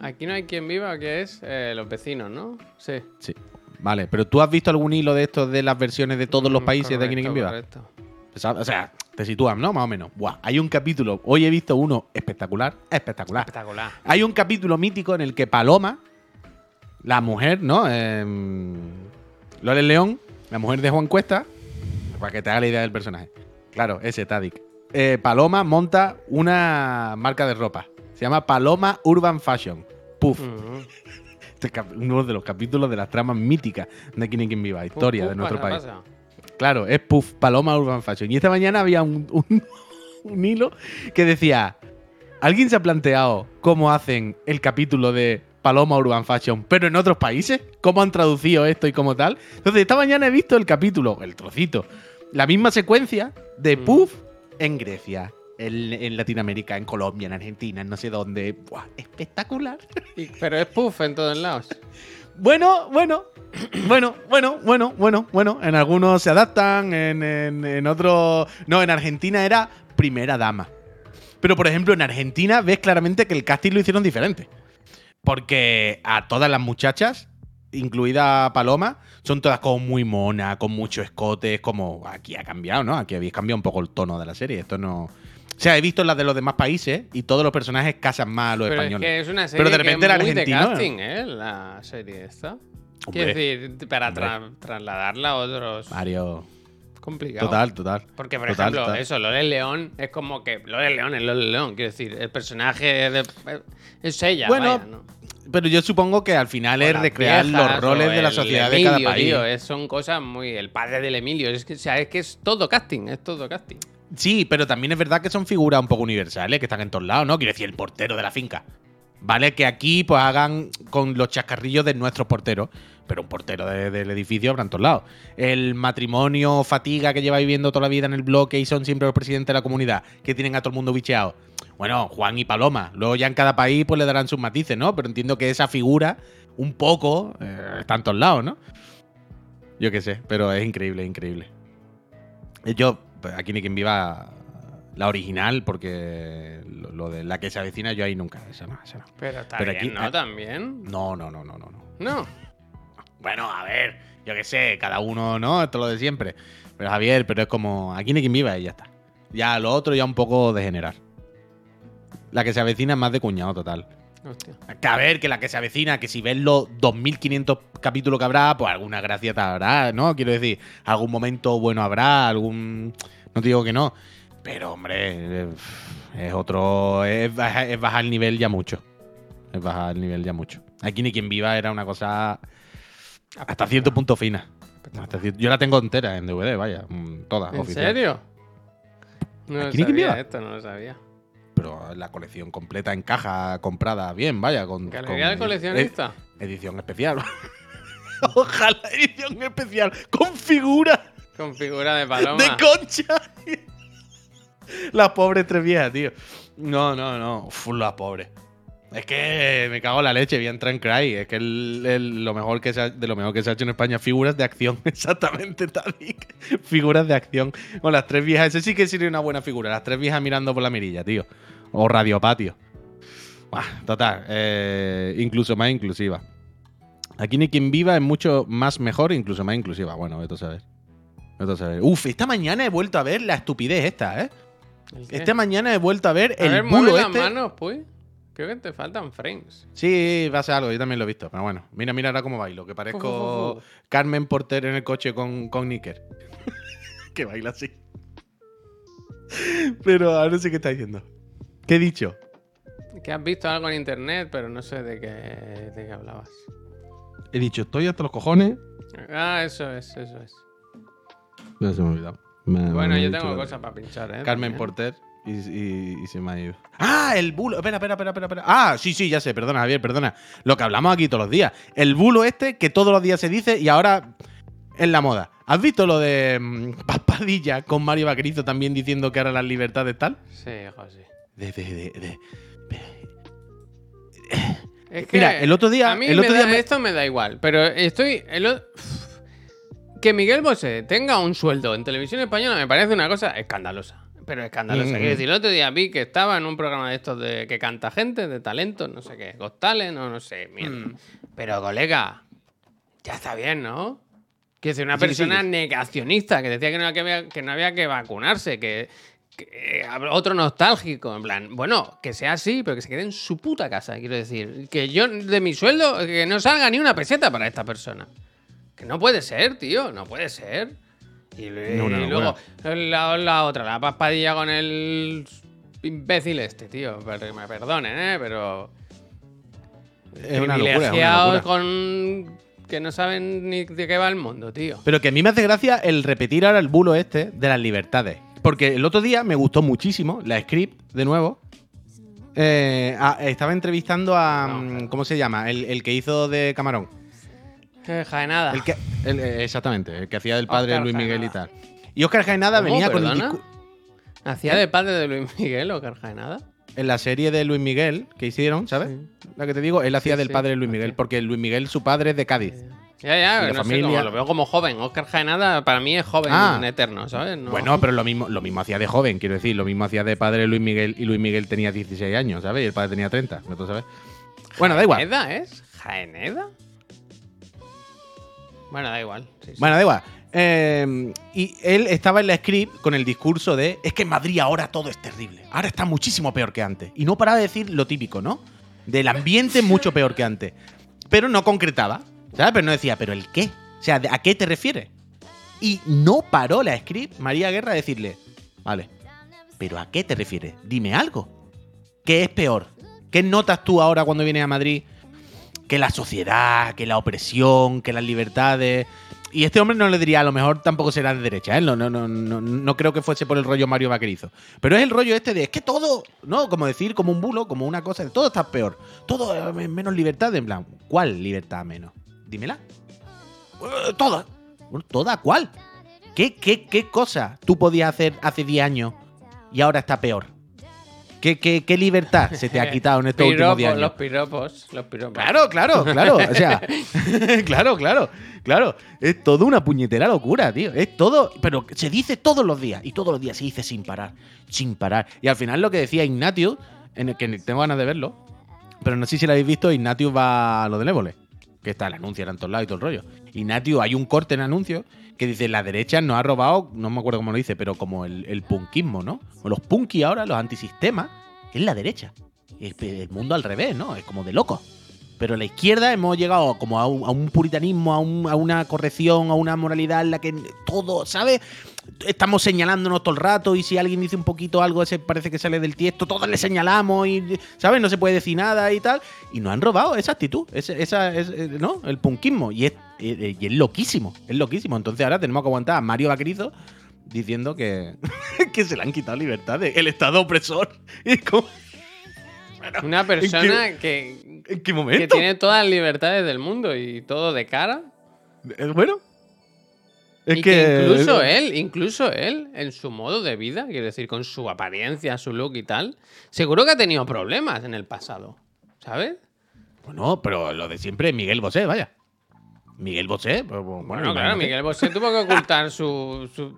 Aquí no hay quien viva, que es eh, los vecinos, ¿no? Sí. Sí. Vale, pero ¿tú has visto algún hilo de estos de las versiones de todos los Mm, países de Kini Quien Viva? correcto. O sea, te sitúas, ¿no? Más o menos. Buah, hay un capítulo, hoy he visto uno espectacular, espectacular. Espectacular. Hay un capítulo mítico en el que Paloma, la mujer, ¿no? Eh, Loles León, la mujer de Juan Cuesta, para que te haga la idea del personaje. Claro, ese Tadik. Eh, Paloma monta una marca de ropa. Se llama Paloma Urban Fashion. Puff. Este cap- uno de los capítulos de las tramas míticas de Quien Quien Viva, historia de nuestro país. pasa. Claro, es Puff, Paloma Urban Fashion. Y esta mañana había un, un- un hilo que decía: ¿Alguien se ha planteado cómo hacen el capítulo de Paloma Urban Fashion, pero en otros países? ¿Cómo han traducido esto y cómo tal? Entonces, esta mañana he visto el capítulo, el trocito, la misma secuencia de Mm. Puff en Grecia. En, en Latinoamérica, en Colombia, en Argentina, en no sé dónde. Buah, espectacular. Pero es puff en todos lados. Bueno, bueno, bueno, bueno, bueno, bueno, bueno. En algunos se adaptan, en, en- en otros. No, en Argentina era primera dama. Pero, por ejemplo, en Argentina ves claramente que el casting lo hicieron diferente. Porque a todas las muchachas, incluida Paloma, son todas como muy monas, con mucho escote. Es como. Aquí ha cambiado, ¿no? Aquí habéis cambiado un poco el tono de la serie. Esto no. O sea, he visto las de los demás países y todos los personajes casan más a los Pero es españoles. que es una serie Pero de repente que es muy argentino, de casting, ¿eh? La serie esta. Quiero decir, para tra- trasladarla a otros... Mario. Complicado. Total, total. Porque, por Total, ejemplo, total. eso, Lore León es como que. Lore León es Lore León, quiero decir, el personaje de. Es ella, Bueno, vaya, ¿no? Pero yo supongo que al final O es recrear viejas, los roles de la sociedad de Emilio, cada país. tío, es- son cosas muy. El padre del Emilio. Es que, o sea, es que es todo casting, es todo casting. Sí, pero también es verdad que son figuras un poco universales, que están en todos lados, ¿no? Quiero decir, el portero de la finca. Vale, que aquí pues hagan con los chascarrillos de nuestros porteros, pero un portero de- del edificio habrá en todos lados. El matrimonio fatiga que lleva viviendo toda la vida en el bloque y son siempre los presidentes de la comunidad, que tienen a todo el mundo bicheado. Bueno, Juan y Paloma. Luego ya en cada país pues le darán sus matices, ¿no? Pero entiendo que esa figura, un poco, eh, está en todos lados, ¿no? Yo qué sé, pero es increíble, increíble. Yo, pues, aquí ni quien viva la original, porque lo, lo de la que se avecina, yo ahí nunca. Esa no, esa no. Pero está Pero bien, aquí- ¿no? ah. También. No, no, no, no, no. no. No. Bueno, a ver, yo qué sé, cada uno, ¿no? Esto es lo de siempre. Pero Javier, pero es como, aquí ni quien viva y ya está. Ya lo otro ya un poco de generar. La que se avecina es más de cuñado total. Hostia. Que a ver, que la que se avecina, que si ves los 2500 capítulos que habrá, pues alguna gracia te habrá, ¿no? Quiero decir, algún momento bueno habrá, algún. No te digo que no. Pero, hombre, eh, es otro. Es bajar, es bajar el nivel ya mucho. Es bajar el nivel ya mucho. Aquí ni quien viva era una cosa hasta cierto punto fina. Hasta Yo la tengo entera en DVD, vaya. mm, Toda, ¿En oficial. serio? No lo ¿Aquí ni quien sabía viva? esto, no lo sabía. Pero la colección completa en caja, comprada bien, vaya. Con, ¿Que con alegría el edi- coleccionista? Edición especial. Ojalá edición especial con figura Con figura de paloma. de concha. Las pobres tres viejas, tío. No, no, no. Uf, las pobres. Es que me cago en la leche, voy a entrar en Cry. Es que el- lo mejor que se ha- de lo mejor que se ha hecho en España, figuras de acción. Exactamente, Tadik. Figuras de acción. Con las tres viejas. Ese sí que sería una buena figura. Las tres viejas mirando por la mirilla, tío. O radiopatio. Buah, total. eh, incluso más inclusiva. Aquí ni quien viva es mucho más mejor, incluso más inclusiva. Bueno, esto. Vete a saber. Uf, esta mañana he vuelto a ver la estupidez esta, ¿eh? Esta mañana he vuelto a ver A el ver, bulo este. las manos, pues. Creo que te faltan frames. Sí, va a ser algo, yo también lo he visto. Pero bueno, mira, mira ahora cómo bailo, que parezco. Carmen Porter en el coche con, con Nicker. que baila así. Pero ahora sé qué está diciendo. ¿Qué he dicho? Que has visto algo en internet, pero no sé de qué, de qué hablabas. He dicho, estoy hasta los cojones. Ah, eso es, eso es. Ya se me ha olvidado. Me- Bueno, me yo tengo cosas para pinchar, ¿eh? Carmen. Porter. y, y- y se me ha ido. ¡Ah! El bulo. Espera, espera, espera, espera, espera. Ah, sí, sí, ya sé, perdona, Javier, perdona. Lo que hablamos aquí todos los días. El bulo este que todos los días se dice y ahora es la moda. ¿Has visto lo de mm, Paspadilla con Mario Vaquerizo también diciendo que ahora las libertades tal? Sí, hijo, sí. De, de, de, de- Es que Mira, el otro día- A mí el me otro da- día me- esto me da igual, pero estoy. el que Miguel Bosé tenga un sueldo en televisión española me parece una cosa escandalosa. Pero escandalosa. Mm. Quiero decir, el otro día vi que estaba en un programa de estos de que canta gente, de talentos, no sé qué, Got Talent o no sé. Mm. Pero, colega, ya está bien, ¿no? Quiero decir, una Sí, persona sí. negacionista que decía que no, había, que no había que vacunarse, que, que, eh, otro nostálgico, en plan, bueno, que sea así, pero que se quede en su puta casa, quiero decir. Que yo, de mi sueldo, que no salga ni una peseta para esta persona. Que no puede ser, tío, no puede ser. Y, le- No, no, y luego la, la otra, la paspadilla con el imbécil este, tío. me perdonen, ¿eh? Pero... Es una locura, una con... Que no saben ni de qué va el mundo, tío. Pero que a mí me hace gracia el repetir ahora el bulo este de las libertades. Porque el otro día me gustó muchísimo la script, de nuevo. Eh, a- estaba entrevistando a. No, mm, claro. ¿Cómo se llama? El, el que hizo de Camarón. Eh, Jaenada. El que, el- eh, exactamente, el que hacía del padre de Oscar Luis Miguel y Jaenada. tal. Y Oscar Jaenada venía con el ¿Perdona? Hacía de padre de Luis Miguel o Carjaenada. en la serie de Luis Miguel que hicieron, ¿sabes? Sí. La que te digo, él hacía Sí, del padre de Luis Miguel, porque Luis Miguel, su padre es de Cádiz. Ya, ya, no sé, como lo veo como joven. Oscar Jaenada para mí es joven Ah. eterno, ¿sabes? No- Bueno, pero lo mismo, lo mismo hacía de joven, quiero decir, lo mismo hacía de padre Luis Miguel y Luis Miguel tenía 16 años, ¿sabes? Y el padre tenía 30, ¿no tú sabes? Bueno, da igual. ¿Jaeneda es? ¿Jaeneda? Bueno, da igual. sí, sí. Bueno, da igual. Eh, y él estaba en la script con el discurso de es que en Madrid ahora todo es terrible. Ahora está muchísimo peor que antes. Y no paraba de decir lo típico, ¿no? Del ambiente mucho peor que antes. Pero no concretaba. ¿Sabes? Pero no decía, ¿pero el qué? O sea, ¿de- ¿a qué te refieres? Y no paró la script María Guerra a decirle, vale, ¿pero a qué te refieres? Dime algo. ¿Qué es peor? ¿Qué notas tú ahora cuando vienes a Madrid? Que la sociedad, que la opresión, que las libertades. Y este hombre no le diría, a lo mejor tampoco será de derecha, ¿eh? No, no, no, no, creo que fuese por el rollo Mario Vaquerizo. Pero es el rollo este de, es que todo, ¿no? Como decir, como un bulo, como una cosa, todo está peor. Todo menos libertad, en plan, ¿cuál libertad menos? Dímela. Eh, Toda. ¿Toda cuál? ¿Qué, qué, ¿Qué cosa tú podías hacer hace 10 años y ahora está peor? ¿Qué, qué, qué libertad se te ha quitado en estos últimos 10 Piropos, años? los piropos, los piropos. Claro, claro, claro. O sea, claro, claro, claro. Es todo una puñetera locura, tío. Es todo, pero se dice todos los días. Y todos los días se dice sin parar, sin parar. Y al final lo que decía Ignatius, en el que tengo ganas de verlo, pero no sé si lo habéis visto, Ignatius va a lo del Évole. Que está el anuncio en todos lados y todo el rollo. Ignatius, hay un corte en anuncio que dice la derecha nos ha robado, no me acuerdo cómo lo dice, pero como el, el punkismo, ¿no? O los punky ahora, los antisistemas, que es la derecha. El, el mundo al revés, ¿no? Es como de locos. Pero la izquierda hemos llegado como a un, a un puritanismo, a, un- a una corrección, a una moralidad en la que todo, ¿sabes? Estamos señalándonos todo el rato y si alguien dice un poquito algo, ese parece que sale del tiesto, todos le señalamos y, ¿sabes? No se puede decir nada y tal. Y nos han robado esa actitud, esa, es, eh, ¿no? El punkismo. Y es, eh, y es loquísimo, es loquísimo. Entonces ahora tenemos que aguantar a Mario Vaquerizo diciendo que, que se le han quitado libertades. El Estado opresor. Y Una persona que, ¿En qué que tiene todas las libertades del mundo y todo de cara. Eh, Bueno. Es y que, incluso él, incluso él, en su modo de vida, quiero decir, con su apariencia, su look y tal, seguro que ha tenido problemas en el pasado. ¿Sabes? Bueno, pero lo de siempre es Miguel Bosé, vaya. Miguel Bosé, pues, bueno, Bueno, claro. Miguel Bosé tuvo que ocultar su. su-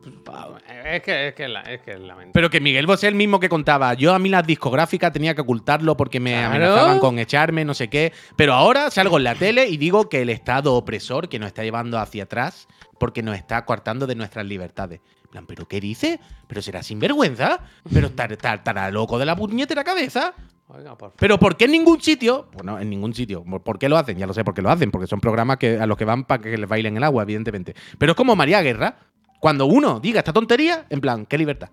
es que es que la- es que es lamentable. Pero que Miguel Bosé el mismo que contaba. Yo a mí las discográficas tenía que ocultarlo porque me Claro. amenazaban con echarme, no sé qué. Pero ahora salgo en la tele y digo que el Estado opresor que nos está llevando hacia atrás porque nos está coartando de nuestras libertades. En plan, ¿pero qué dice? ¿Pero será sinvergüenza? ¿Pero estar- estar- estará loco de la puñetera cabeza? Oiga, por. Pero ¿por qué en ningún sitio? Bueno, en ningún sitio. ¿Por qué lo hacen? Ya lo sé por qué lo hacen, porque son programas que, a los que van para que les bailen el agua, evidentemente. Pero es como María Guerra. Cuando uno diga esta tontería, en plan, ¿qué libertad?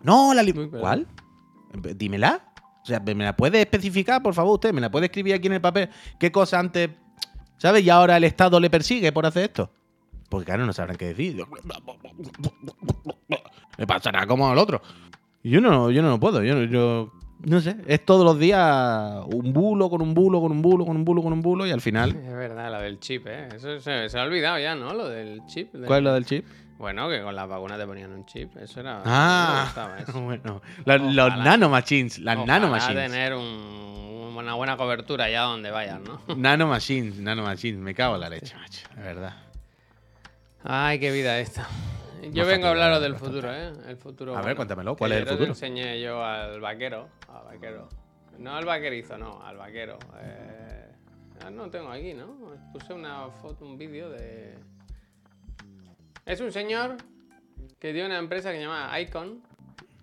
No, la libertad. ¿Cuál? Dímela. O sea, ¿me la puede especificar, por favor, usted? ¿Me la puede escribir aquí en el papel? ¿Qué cosa antes, ¿sabes? Y ahora el Estado le persigue por hacer esto. Porque claro, no sabrán qué decir. Me pasará como al otro. Yo no, yo no lo puedo. Yo, no- yo no sé. Es todos los días un bulo con un bulo, con un bulo, con un bulo, con un bulo y al final. Es verdad, lo del chip, ¿eh? Eso se, se ha olvidado ya, ¿no? Lo del chip. del- ¿Cuál es lo del chip? Bueno, que con las vacunas te ponían un chip. Eso era. Ah, me gustaba eso. bueno. Los, los nanomachines, las nanomachines. tener un- una buena cobertura allá donde vayas, ¿no? Nanomachines, nanomachines. Me cago en la leche, macho. De verdad. Ay, qué vida esta. Yo vengo a hablaros del futuro, ¿eh? El futuro. A ver, bueno. cuéntamelo, Que ¿cuál es el futuro? enseñé yo al vaquero. Al vaquero. No al vaquerizo, no, al vaquero. Eh, no tengo aquí, ¿no? Puse una foto, un vídeo de. Es un señor que tiene una empresa que se llama Icon.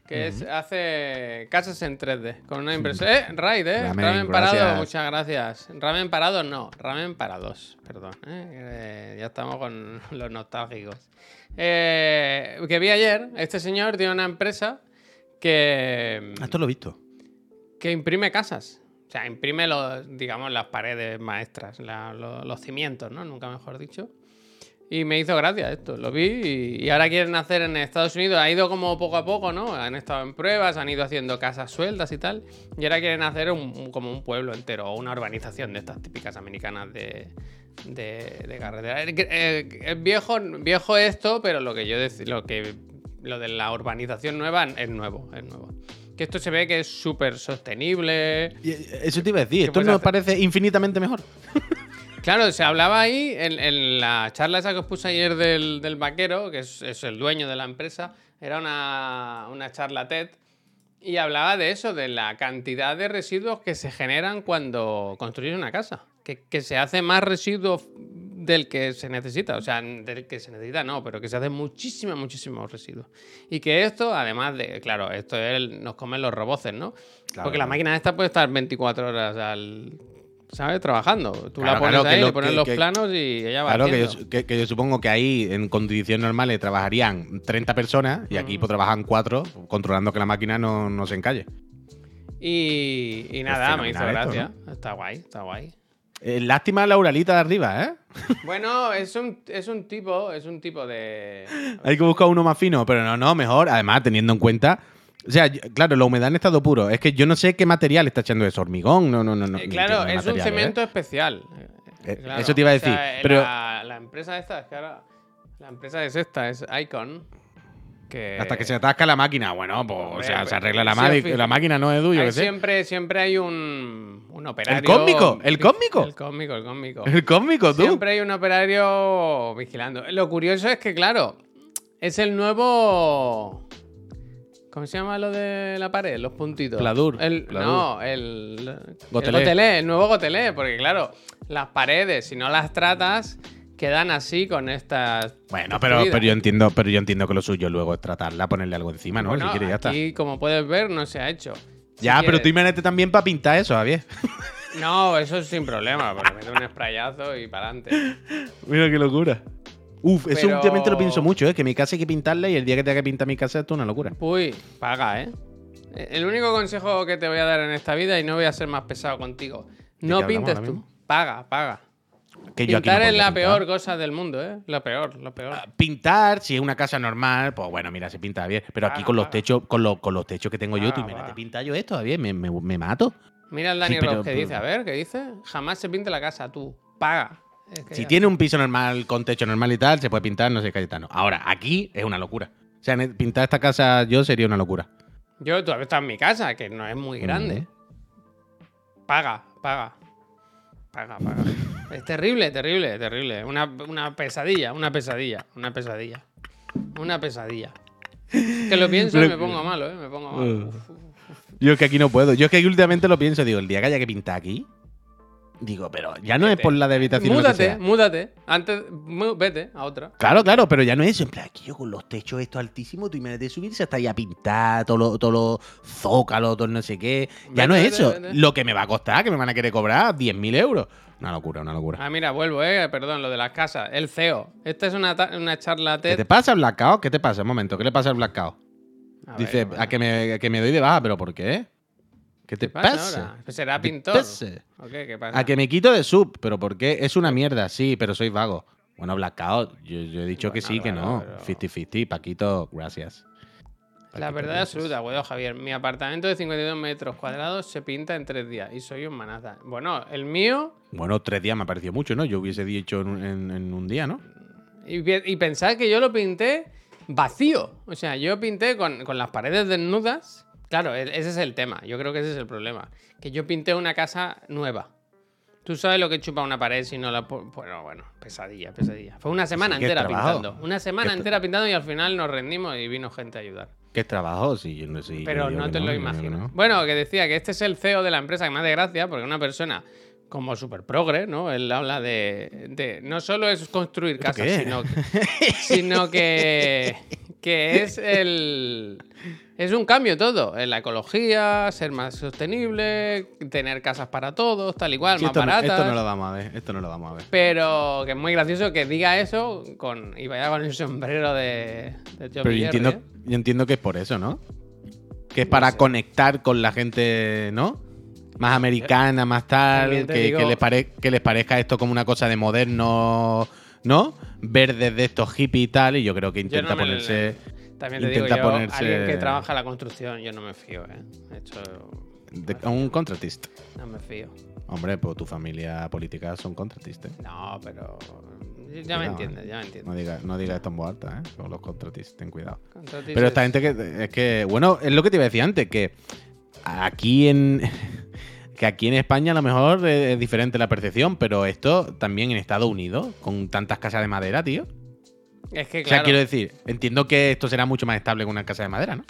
Que es, hace casas en 3D con una impresora. ¡Eh! Raid, ¿eh? Ramen, Ramen, parado, gracias. muchas gracias. Ramen parado, no. Ramen parados, perdón. ¿eh? Eh, ya estamos con los nostálgicos. Eh, que vi ayer, este señor tiene una empresa que, Ah, Esto lo he visto. que imprime casas. O sea, imprime los, digamos, las paredes maestras, la- los cimientos, ¿no? Nunca mejor dicho. Y me hizo gracia esto, lo vi y, y ahora quieren hacer en Estados Unidos, ha ido como poco a poco, ¿no? Han estado en pruebas, han ido haciendo casas sueltas y tal, y ahora quieren hacer un- un- como un pueblo entero, o una urbanización de estas típicas americanas de, de, de carretera. Es viejo, viejo esto, pero lo que yo dec- lo que lo de la urbanización nueva es nuevo, es nuevo. Que esto se ve que es súper sostenible, Eso te iba a decir. Esto nos hacer? parece infinitamente mejor. Claro, se hablaba ahí en, en la charla esa que os puse ayer del, del vaquero, que es, es el dueño de la empresa, era una, una charla TED y hablaba de eso, de la cantidad de residuos que se generan cuando construyes una casa. Que, que se hace más residuo del que se necesita, o sea, del que se necesita no, pero que se hace muchísimo, muchísimos residuos. Y que esto, además de, claro, esto es el- nos comen los roboces, ¿no? Claro, Porque la máquina esta puede estar 24 horas al... ¿Sabes? Trabajando. Tú Claro, la pones claro, ahí, lo- le pones que- los que- planos y ella va Claro, que yo, que, yo supongo que ahí en condiciones normales trabajarían 30 personas y aquí pues trabajan 4 controlando que la máquina no, no se encalle. Y, y nada, me hizo esto, gracia. Está guay, está guay. Eh, lástima la Uralita de arriba, ¿eh? Bueno, es un, es un tipo, es un tipo de... Hay que buscar uno más fino, pero no, no, mejor. Además, teniendo en cuenta. O sea, claro, la humedad en estado puro. Es que yo no sé qué material está echando eso. Hormigón, no, no, no. no Eh, claro, es un ¿eh? cemento especial. Eh, claro. eso te iba a O sea, decir, pero- La, la empresa esta, es que ahora... La empresa es esta, es Icon. Que... Hasta que se atasca la máquina. Bueno, pues, o sea, pero- se arregla la, sí, la máquina, no es tuyo, sé. siempre, siempre hay un, un operario... cósmico? ¿El cósmico? El cósmico, el cósmico. El cósmico, tú. Siempre hay un operario vigilando. Lo curioso es que, claro, es el nuevo. ¿Cómo se llama lo de la pared? Los puntitos. Pladur, El, pladur. No, el. Gotelé. El gotelé, el nuevo gotelé. Porque, claro, las paredes, si no las tratas, quedan así con estas. Bueno, pero, pero yo entiendo, pero yo entiendo que lo suyo luego es tratarla, ponerle algo encima, ¿no? Bueno, si quieres, ya está. aquí, como puedes ver, no se ha hecho. Si Ya, pero quieres- tú imagínate también para pintar eso, Javier. No, eso es sin problema. Porque mete un sprayazo y para adelante. Mira qué locura. Uf, eso Pero- últimamente lo pienso mucho, ¿eh? Que mi casa hay que pintarla y el día que tenga que pintar mi casa esto es una locura. Uy, paga, ¿eh? El único consejo que te voy a dar en esta vida, y no voy a ser más pesado contigo, no pintes tú. Paga, paga. Que yo aquí Pintar no es la pintar. peor cosa del mundo, ¿eh? Lo peor, lo peor. Pintar, si es una casa normal, pues bueno, mira, se pinta bien. Pero aquí con los techos, con los, con los techos que tengo yo, tú imagínate paga. pintar yo esto, Javier, me, me, me mato. Mira el Dani sí, Ross que pero- dice, a ver, ¿qué dice? Jamás se pinte la casa, tú. Paga. Es que Si ya- tiene un piso normal con techo normal y tal, se puede pintar, no sé, Cayetano. Ahora, aquí es una locura. O sea, pintar esta casa yo sería una locura. Yo, tú has estado en mi casa, que no es muy grande. Paga, paga. Paga, paga. es terrible, terrible, terrible. Una, una pesadilla, una pesadilla, una pesadilla. Una pesadilla. Que lo pienso y me pongo malo, ¿eh? Me pongo malo. Uf, uf, uf. Yo es que aquí no puedo. Yo es que últimamente lo pienso, digo, el día que haya que pintar aquí, digo, pero ya no es por la de habitación. Múdate, múdate. Antes, vete a otra. Claro, claro, pero ya no es eso. En plan, aquí yo con los techos estos altísimos, tú imagínate subirse hasta ahí a pintar, todos los todo lo zócalos, todo no sé qué. Ya Vete, no es eso. vete. Lo que me va a costar, que me van a querer cobrar 10.000 euros. Una locura, una locura. Ah, mira, vuelvo, eh. Perdón, lo de las casas. El CEO. Esta es una, una charla ¿Qué TED. te pasa, Blackout? ¿Qué te pasa? Un momento, ¿qué le pasa al Blackout? A ver, Dice, a, que me, a que me doy de baja, pero ¿por qué? ¿Qué te ¿Qué pasa pasa? ahora? Pues será ¿Qué te pintor. qué? ¿Qué pasa? A que me quito de sub, pero ¿por qué? Es una mierda, sí, pero soy vago. Bueno, Blackout, yo, yo he dicho que Bueno, sí, que no. pero- 50-50, Paquito, gracias. La verdad tener absoluta, güey, Javier. Mi apartamento de 52 metros cuadrados se pinta en tres días y soy un manaza. Bueno, el mío. Bueno, tres días me ha parecido mucho, ¿no? Yo hubiese dicho en, un- en- en un día, ¿no? Y, y pensad que yo lo pinté vacío. O sea, yo pinté con, con las paredes desnudas. Claro, e- ese es el tema. Yo creo que ese es el problema. Que yo pinté una casa nueva. Tú sabes lo que chupa una pared si no la... Bueno, bueno, pesadilla, pesadilla. Fue una semana Sí, entera pintando. Una semana entera pintando y al final nos rendimos y vino gente a ayudar. ¿Qué trabajo? Sí, yo no sé. Pero yo no te lo imagino. no. Bueno, que decía que este es el CEO de la empresa que me hace gracia, porque una persona como super progre, ¿no? Él habla de, de- no solo es construir ¿Esto casas, sino, que- sino que, que es el es un cambio todo, en la ecología, ser más sostenible, tener casas para todos, tal y cual, Sí, más esto, no, esto no lo vamos a ver. Esto no lo vamos a ver. Pero que es muy gracioso que diga eso con y vaya con el sombrero de, de John Pero yo entiendo, ¿eh? yo entiendo que es por eso, ¿no? Que es para sé. conectar con la gente, ¿no? Más americana, más tal, que, digo- que les pare- que les parezca esto como una cosa de moderno, ¿no? Verdes de estos hippies y tal, y yo creo que Yo intenta no ponerse... También te digo intenta yo, ponerse- alguien que trabaja la construcción, yo no me fío, ¿eh? De hecho, de- un contratista. no me fío. Hombre, pues tu familia política son contratistas. No, pero ya me entiendes, ¿eh? ya me No entiendes. digas no diga esto en voz alta, ¿eh? Con los contratistas, ten cuidado. Contratistas- Pero esta gente que es que, bueno, es lo que te iba a decir antes, que aquí en que aquí en España a lo mejor es, diferente la percepción, pero esto también en Estados Unidos, con tantas casas de madera, tío. Es que O sea, claro, quiero decir, entiendo que esto será mucho más estable que una casa de madera, ¿no?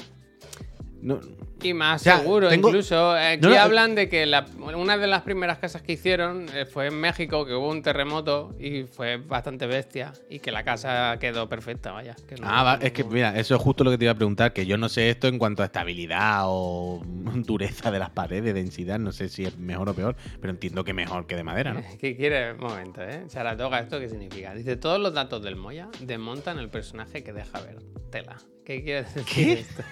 No- y más o sea, seguro tengo- incluso. Aquí No, no, hablan de que la- una de las primeras casas que hicieron eh, fue en México, que hubo un terremoto y fue bastante bestia y que la casa quedó perfecta, vaya. que Ah, va, es que mira, eso es justo lo que te iba a preguntar, que yo no sé esto en cuanto a estabilidad o dureza de las paredes, densidad, no sé si es mejor o peor, pero entiendo que mejor que de madera, ¿no? ¿Qué quiere? Un momento, ¿eh? Saratoga, ¿esto qué significa? Dice, todos los datos del Moya desmontan el personaje que deja ver. Tela. ¿Qué quiere decir ¿Qué? esto?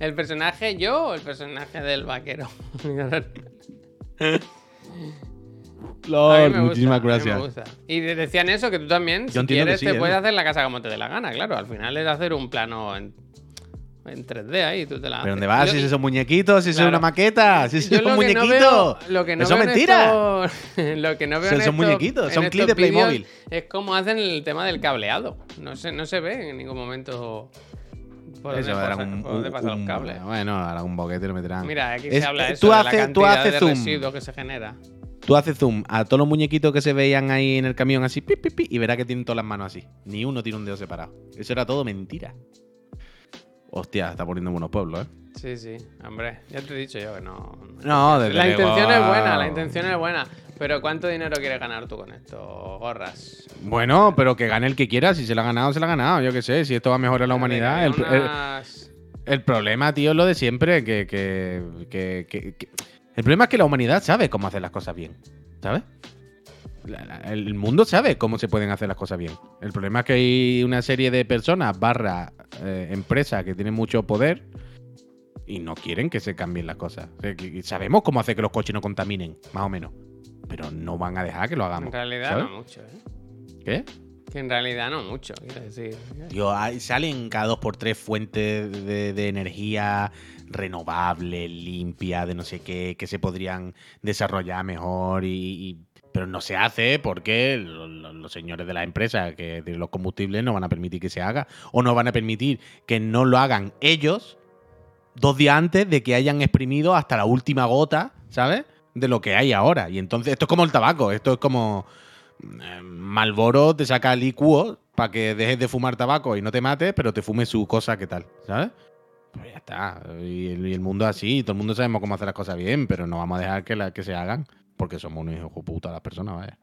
¿El personaje yo o el personaje del vaquero? Gusta, muchísimas gracias. Y de- decían eso, que tú también, si quieres, sí, te ¿eh? puedes hacer la casa como te dé la gana, claro. Al final es hacer un plano en, en 3D ahí, tú te la ¿Pero dónde vas? Si esos muñequitos, si eso es Claro. una maqueta, si es un no muñequito. veo- lo que no eso es mentira. lo que no veo Son- en son estos- muñequitos, son clips de Playmobil. Es como hacen el tema del cableado. No se, no se ve en ningún momento por Eso pasa- un, por dónde un- pasan los cables. Bueno, ahora un boquete lo meterán. Mira, aquí Es- se habla eh, eso tú de la haces- tú cantidad haces de zoom. residuos que se genera. Tú haces zoom a todos los muñequitos que se veían ahí en el camión así, pi, pi, pi, y verás que tienen todas las manos así. Ni uno tiene un dedo separado. Eso era todo mentira. Hostia, está poniendo buenos pueblos, ¿eh? Sí, sí, hombre, ya te he dicho yo que no. No, desde La intención es buena, la intención es buena. Pero ¿cuánto dinero quieres ganar tú con esto, gorras? Bueno, pero que gane el que quiera. Si se lo ha ganado, se lo ha ganado. Yo qué sé, si esto va a mejorar la humanidad. El, el- Unas- el problema, tío, es lo de siempre. Que, que- que- que- que- El problema es que la humanidad sabe cómo hacer las cosas bien. ¿Sabes? La- la- el mundo sabe cómo se pueden hacer las cosas bien. El problema es que hay una serie de personas, barra eh, empresas, que tienen mucho poder y no quieren que se cambien las cosas. O sea, sabemos cómo hacer que los coches no contaminen, más o menos. Pero no van a dejar que lo hagamos. En realidad ¿sabes? no mucho, ¿eh? ¿Qué? Que en realidad no mucho, quiero decir. Tío, hay- salen cada dos por tres fuentes de, de energía renovable, limpia, de no sé qué, que se podrían desarrollar mejor y... y- pero no se hace porque lo- lo- los señores de la empresa que de los combustibles no van a permitir que se haga o no van a permitir que no lo hagan ellos dos días antes de que hayan exprimido hasta la última gota, ¿sabes? De lo que hay ahora. Y entonces esto es como el tabaco, esto es como... eh, Malboro te saca licuo para que dejes de fumar tabaco y no te mates, pero te fumes su cosa, ¿qué tal? ¿Sabes? Pues ya está. Y el, y el mundo es así, todo el mundo sabemos cómo hacer las cosas bien, pero no vamos a dejar que, la, que se hagan, porque somos unos hijos puta las personas, vaya.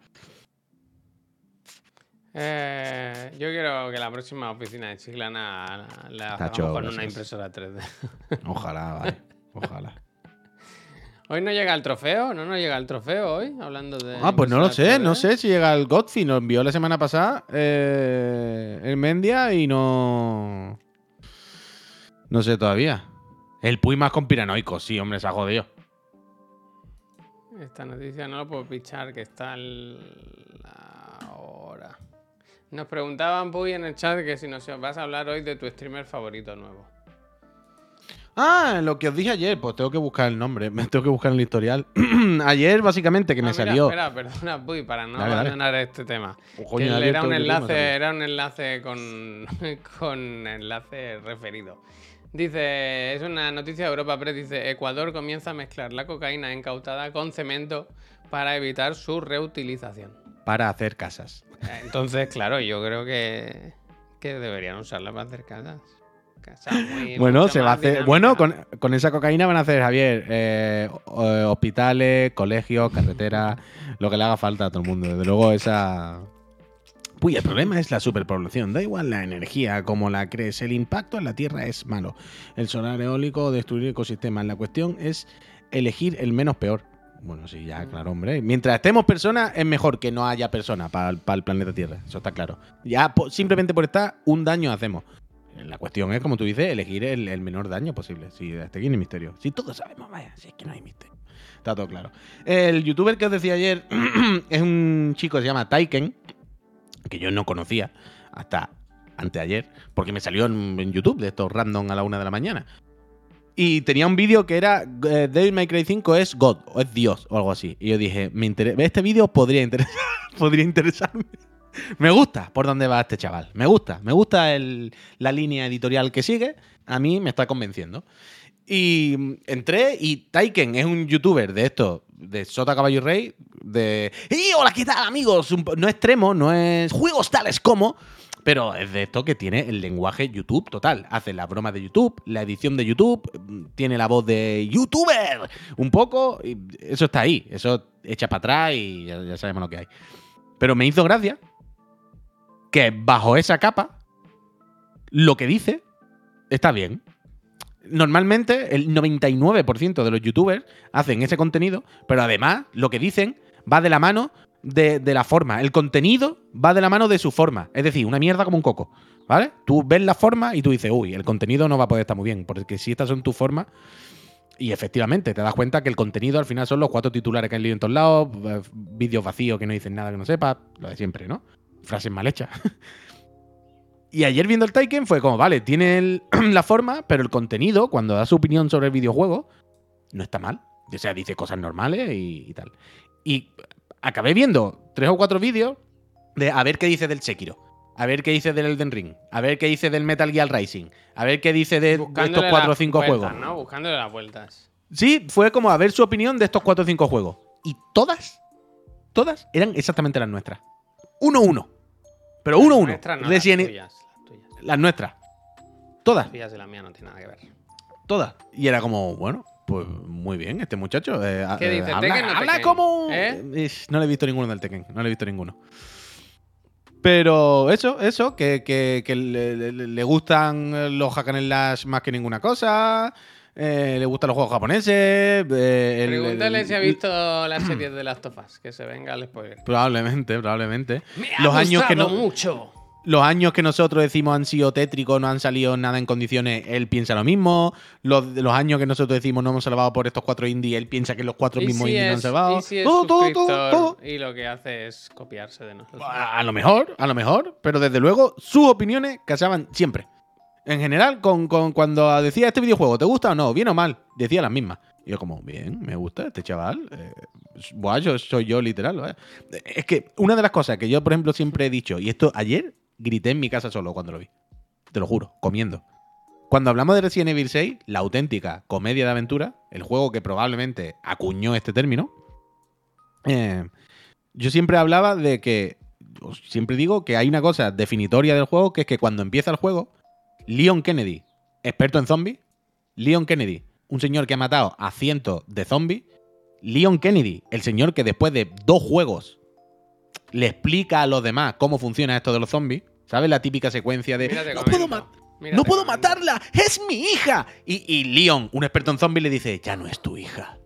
Eh, yo quiero que la próxima oficina de Chiclana la hagamos Tacho, con una impresora 3D. Ojalá, vaya. Ojalá. Hoy no llega el trofeo, no nos llega el trofeo hoy, hablando de. Ah, pues no lo sé, no 3D. sé si llega el Godfrey, nos envió la semana pasada eh, el Mendia y no... No sé todavía. El Puy más conspiranoico, sí, hombre, se ha jodido. Esta noticia no lo puedo pichar, que está el- ahora. Nos preguntaban, Puy, en el chat que si nos vas a hablar hoy de tu streamer favorito nuevo. Ah, lo que os dije ayer, pues tengo que buscar el nombre, me tengo que buscar el historial. ayer, básicamente, que me Ah, mira, salió. Espera, perdona, Puy, para no Dale, dale. abandonar este tema. Que era un enlace, era un enlace con, con enlace referido. Dice, es una noticia de Europa Press, dice, Ecuador comienza a mezclar la cocaína incautada con cemento para evitar su reutilización. Para hacer casas. Entonces, claro, yo creo que, que deberían usarla para hacer casas. Muy- Bueno, se va a hacer. Bueno, con, con esa cocaína van a hacer, Javier, eh, eh, hospitales, colegios, carreteras, lo que le haga falta a todo el mundo. Desde luego, esa. Uy, el problema es la superpoblación. Da igual la energía como la crees. El impacto en la Tierra es malo. El solar eólico, destruir ecosistemas. La cuestión es elegir el menos peor. Bueno, sí, ya, claro, hombre. Mientras estemos personas, es mejor que no haya personas para el planeta Tierra. Eso está claro. Ya, po- simplemente por estar, un daño hacemos. La cuestión es, como tú dices, elegir el, el menor daño posible. Si hasta aquí no hay misterio. Si todos sabemos, vaya, si es que no hay misterio. Está todo claro. El youtuber que os decía ayer es un chico que se llama Taiken, que yo no conocía hasta anteayer, porque me salió en, en YouTube de estos random a la una de la mañana. Y tenía un vídeo que era eh, Devil May Cry 5 es God, o es Dios, o algo así. Y yo dije, me este vídeo podría, interesar, podría interesarme. Me gusta por dónde va este chaval. Me gusta. Me gusta el- la línea editorial que sigue. A mí me está convenciendo. Y mm, entré y Taiken es un youtuber de esto, de Sota Caballo Rey, de... ¡Y hola, qué tal, amigos! No extremo, no es juegos tales como... Pero es de esto que tiene el lenguaje YouTube total. Hace la broma de YouTube, la edición de YouTube, mm, tiene la voz de YouTuber un poco. Eso está ahí. Eso echa para atrás y ya sabemos lo que hay. Pero me hizo gracia que bajo esa capa, lo que dice está bien. Normalmente el 99% de los youtubers hacen ese contenido, pero además lo que dicen va de la mano de, de la forma. El contenido va de la mano de su forma. Es decir, una mierda como un coco. ¿Vale? Tú ves la forma y tú dices, uy, el contenido no va a poder estar muy bien, porque si estas son tu forma. Y efectivamente, te das cuenta que el contenido al final son los cuatro titulares que han leído en todos lados, eh, vídeos vacíos que no dicen nada que no sepa, lo de siempre, ¿no? Frases mal hechas. Y ayer viendo el Taiken fue como, vale, tiene el- la forma, pero el contenido, cuando da su opinión sobre el videojuego, no está mal. O sea, dice cosas normales y, y tal. Y acabé viendo tres o cuatro vídeos de a ver qué dice del Sekiro, a ver qué dice del Elden Ring, a ver qué dice del Metal Gear Rising, a ver qué dice de, de estos cuatro o cinco vueltas, juegos. ¿no? Buscándole las vueltas. Sí, fue como a ver su opinión de estos cuatro o cinco juegos. Y todas, todas eran exactamente las nuestras. Uno, uno. Pero uno, uno. Nuestras no, Resident las tuyas, las tuyas. las nuestras. Todas. Las tuyas y la mía no tiene nada que ver. Todas. Y era como, bueno, pues muy bien, este muchacho. eh, ¿Qué eh, dice? habla, ¿Tekken habla Tekken? como. ¿Eh? No le he visto ninguno del Tekken. No le he visto ninguno. Pero eso, eso, que, que- que le, le- le gustan los hack and slash más que ninguna cosa. Eh, le gustan los juegos japoneses. eh, el- Pregúntale el- si ha visto las series de Last of Us, que se venga el spoiler. Probablemente, probablemente. Me ha los años que no, mucho. los años que nosotros decimos han sido tétricos, no han salido nada en condiciones, él piensa lo mismo. Los, los años que nosotros decimos no hemos salvado por estos cuatro indies, él piensa que los cuatro mismos si indies no han salvado. y si es Todo, todo, todo, suscriptor todo. y lo que hace es copiarse de nosotros. A, a lo mejor, a lo mejor, pero desde luego sus opiniones casaban siempre. En general, con, con- cuando decía este videojuego, ¿te gusta o no? ¿Bien o mal? Decía las mismas. Y yo como, bien, me gusta este chaval. Eh, buah, yo soy yo literal. vaya. Es que una de las cosas que yo, por ejemplo, siempre he dicho, y esto ayer grité en mi casa solo cuando lo vi. Te lo juro, comiendo. Cuando hablamos de Resident Evil 6, la auténtica comedia de aventura, el juego que probablemente acuñó este término, eh, yo siempre hablaba de que, siempre digo que hay una cosa definitoria del juego, que es que cuando empieza el juego, Leon Kennedy, experto en zombies, Leon Kennedy, un señor que ha matado a cientos de zombies, Leon Kennedy, el señor que después de dos juegos le explica a los demás cómo funciona esto de los zombies, ¿sabes? La típica secuencia de... No puedo, ma- no matarla, es mi hija. Y, y Leon, un experto en zombies, le dice, ya no es tu hija.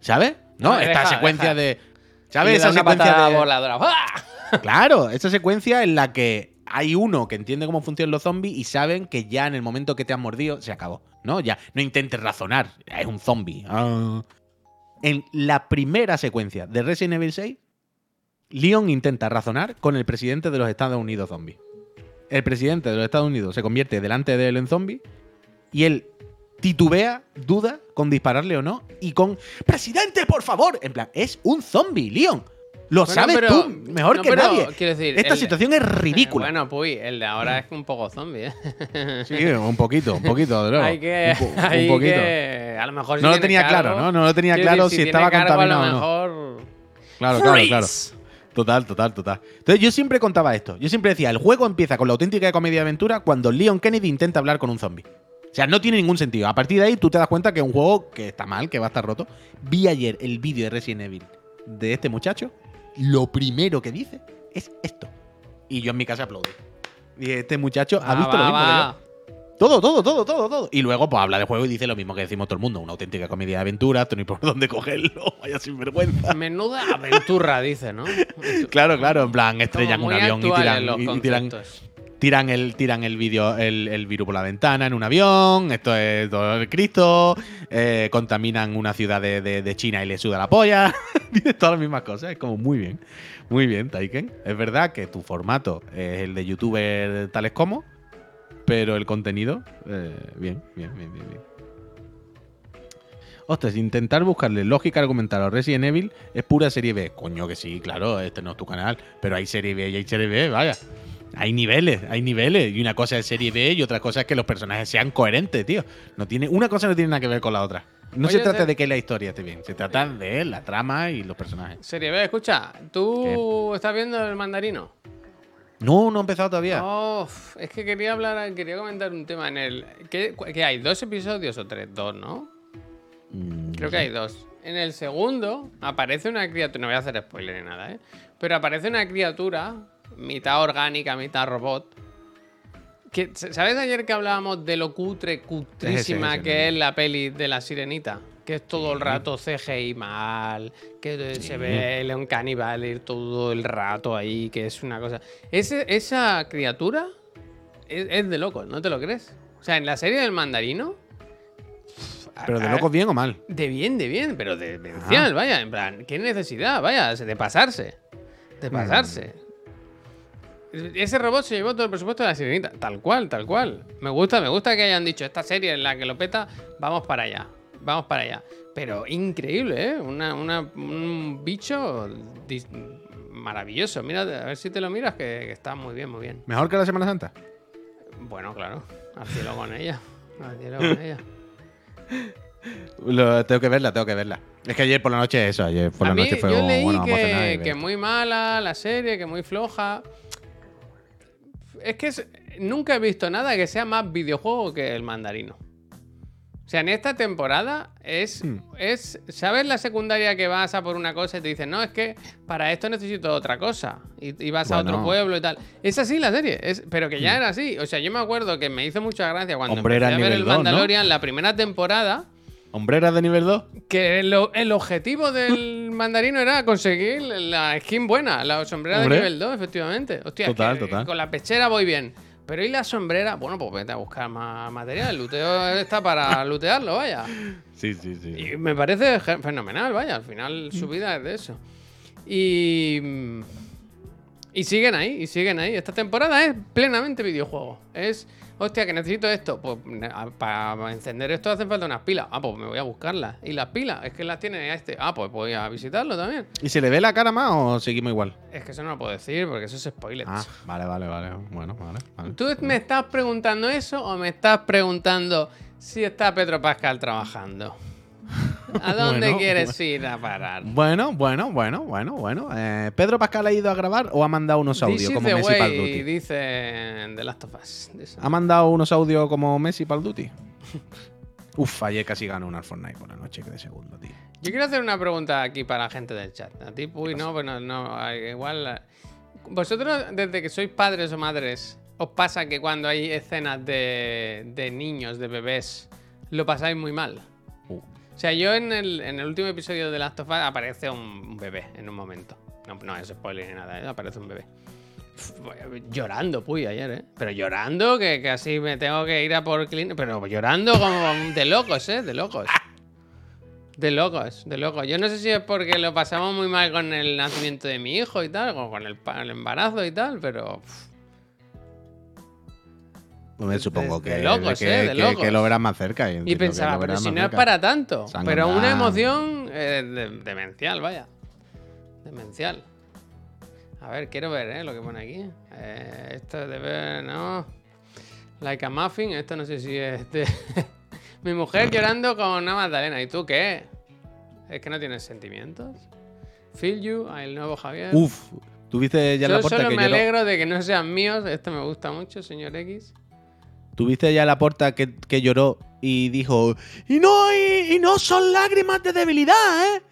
¿Sabes? ¿No? No, Esta deja, secuencia deja. de... ¿Sabes? Esa secuencia de... voladora. ¡Ah! Claro, esa secuencia en la que hay uno que entiende cómo funcionan los zombies y saben que ya en el momento que te han mordido se acabó. ¿No? Ya no intentes razonar. Es un zombie. Ah. En la primera secuencia de Resident Evil 6, Leon intenta razonar con el presidente de los Estados Unidos zombie. El presidente de los Estados Unidos se convierte delante de él en zombie y él titubea, duda con dispararle o no y con presidente, por favor. En plan, es un zombie, Leon. Lo Bueno, sabes pero- tú mejor no, que pero, nadie. quiero decir, Esta el- situación es ridícula. Bueno, pues el de ahora es un poco zombie, ¿eh? Sí, un poquito, un poquito, de luego. hay que, un, po- un hay poquito. que- a lo mejor si No lo tenía claro, ¿no? No lo tenía claro si tiene estaba cargo, contaminado A o lo no. mejor. Claro, claro, claro. Total, total, total. Entonces yo siempre contaba esto. Yo siempre decía, el juego empieza con la auténtica comedia de aventura cuando Leon Kennedy intenta hablar con un zombie. O sea, no tiene ningún sentido. A partir de ahí tú te das cuenta que es un juego que está mal, que va a estar roto. Vi ayer el vídeo de Resident Evil de este muchacho. Lo primero que dice es esto. Y yo en mi casa aplaudí. Y este muchacho ha Va, visto lo va, mismo que yo. Todo, todo, todo, todo, todo. Y luego, pues habla de juego y dice lo mismo que decimos todo el mundo. Una auténtica comedia de aventura, tú ni por dónde cogerlo, vaya sinvergüenza. Menuda aventura, dice, ¿no? Claro, claro, en plan, estrellan un avión y tiran, y- y tiran. Tiran el, tiran el vídeo, el, el virus por la ventana en un avión. Esto es todo el Cristo. eh, contaminan una ciudad de, de- China y le suda la polla. Todas las mismas cosas. Es como muy bien. Muy bien, Taiken. Es verdad que tu formato es el de youtuber tales como, pero el contenido, eh, bien, bien, bien, bien, bien. Ostras, intentar buscarle lógica argumental a Resident Evil es pura serie B. Coño que sí, claro, este no es tu canal, pero hay serie B y hay serie B, vaya. Hay niveles, hay niveles. Y una cosa es serie B y otra cosa es que los personajes sean coherentes, tío. No tiene, una cosa no tiene nada que ver con la otra. No Oye, se trata de que la historia esté bien, se trata de la trama y los personajes. Serie B, escucha, ¿tú estás viendo el mandarino? No, no ha empezado todavía. Oh, es que quería hablar, quería comentar un tema en el. ¿Qué, cu- qué hay? ¿Dos episodios o tres? Dos, ¿no? Mm, Creo que hay dos. En el segundo aparece una criatura. No voy a hacer spoiler ni nada, ¿eh? Pero aparece una criatura, mitad orgánica, mitad robot. Que, ¿Sabes ayer que hablábamos de lo cutre, cutrísima que es la peli de la sirenita? Que es todo el rato CGI mal, que se ve León Cannibal ir todo el rato ahí, que es una cosa. Ese- esa criatura es, es de locos, ¿no te lo crees? O sea, en la serie del mandarino. Pero de a- locos bien o mal. de bien, de bien, pero de demencial, vaya, en plan, ¿qué necesidad? Vaya, de pasarse. De pasarse. Ese robot se llevó todo el presupuesto de la sirenita. Tal cual, tal cual. Me gusta, me gusta que hayan dicho esta serie en la que lo peta, vamos para allá. Vamos para allá. Pero increíble, ¿eh? Una, una- un bicho maravilloso. Mira, a ver si te lo miras, que, que está muy bien, muy bien. ¿Mejor que la Semana Santa? Bueno, claro. Al cielo con ella. Al cielo con ella. Lo- tengo que verla, tengo que verla. Es que ayer por la noche eso, ayer por a la mí, noche fue yo leí bueno, vamos a cenar y que, que muy mala la serie, que muy floja. Es que es- nunca he visto nada que sea más videojuego que el mandarino. O sea, en esta temporada es, Hmm. es. ¿Sabes la secundaria que vas a por una cosa y te dicen, no, es que para esto necesito otra cosa? Y, y vas a otro pueblo y tal. Es así la serie, es, pero que ya Hmm. era así. O sea, yo me acuerdo que me hizo mucha gracia cuando Hombre, era empecé a ver nivel el dos, ¿no? Mandalorian, la primera temporada. ¿Hombreras de nivel 2? Que el, el objetivo del mandarino era conseguir la skin buena, la sombrera Hombre. de nivel 2, efectivamente. Hostia, es Total, que total. con la pechera voy bien. Pero ¿y la sombrera? Bueno, pues vete a buscar más material. El luteo está para lutearlo, vaya. Sí, sí, sí. Y me parece fenomenal, vaya. Al final su vida es de eso. Y. mm, Y siguen ahí, y siguen ahí. Esta temporada es plenamente videojuego. Es. Hostia, que necesito esto. Pues para encender esto hacen falta unas pilas. Ah, pues me voy a buscarlas. ¿Y las pilas? Es que las tiene este. Ah, pues voy a visitarlo también. ¿Y se le ve la cara más o seguimos igual? Es que eso no lo puedo decir porque eso es spoiler. Ah, vale, vale, vale. Bueno, vale. vale. ¿Tú me estás preguntando eso o me estás preguntando si está Pedro Pascal trabajando? ¿A dónde Bueno, quieres ir a parar? Bueno, bueno, bueno, bueno, bueno. Eh, ¿Pedro Pascal ha ido a grabar o ha mandado unos audios como Messi way, Duty? dice The Last of Us. Dice. ¿Ha mandado unos audios como Messi Duty? Uf, ayer casi ganó un al Fortnite por la noche, que de segundo, tío. Yo quiero hacer una pregunta aquí para la gente del chat. A ti, Puy, no, bueno, no, igual. eh, Vosotros, desde que sois padres o madres, ¿os pasa que cuando hay escenas de, de niños, de bebés, lo pasáis muy mal? O sea, yo en el, en el último episodio de Last of Us aparece un, bebé en un momento. No, no es spoiler ni nada, ¿eh? aparece un bebé. Llorando, puy, ayer, ¿eh? Pero llorando, que casi me tengo que ir a por clean. Pero llorando como de locos, ¿eh? De locos. De locos, de locos. Yo no sé si es porque lo pasamos muy mal con el nacimiento de mi hijo y tal, o con el, el embarazo y tal, pero. Supongo de que, locos, que, ¿eh? De que- que lo verás más cerca. Y pensaba, pero si no es para tanto. Pero una emoción eh, de- demencial, vaya. Demencial. A ver, quiero ver ¿eh? lo que pone aquí. Eh, esto es de ver, no. Like a muffin, esto no sé si es de... Mi mujer llorando con una magdalena. ¿Y tú qué? ¿Es que no tienes sentimientos? Feel you, el nuevo Javier. Uf, ¿tuviste ya Yo la porta solo que me alegro de que no sean míos. Esto me gusta mucho, señor X. ¿Tuviste ya la porta que, que lloró y dijo y no, y, y no son lágrimas de debilidad, ¿eh?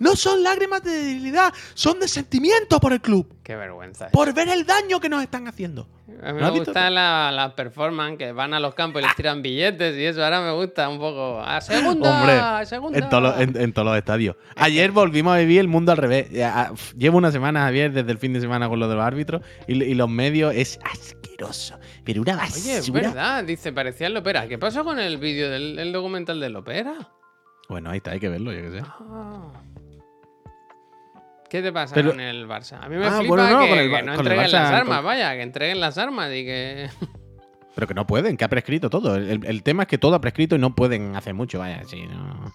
No son lágrimas de debilidad, son de sentimiento por el club, Qué vergüenza. por ver el daño que nos están haciendo. A mí ¿Lo has me visto? gusta la, la performance que van a los campos y les tiran billetes y eso. Ahora me gusta un poco. ¡A segunda! Hombre, segunda! En todos los- en- en todos los estadios. Ayer volvimos a vivir el mundo al revés. Ah, Llevo una semana, Javier, desde el fin de semana con lo de los árbitros y, y los medios es asqueroso. Pero una Oye, es basura. verdad. Dice, parecía el Lopera. ¿Qué pasó con el vídeo del el documental del Lopera? Bueno, ahí está, hay que verlo, yo qué sé. Ah. ¿Qué te pasa Pero- con el Barça? A mí me Ah, flipa bueno, no, que, con el que Ba- no con el entreguen las armas, con- vaya, que entreguen las armas y que... Pero que no pueden, que ha prescrito todo. El, el tema es que todo ha prescrito y no pueden hacer mucho, vaya, sí, no.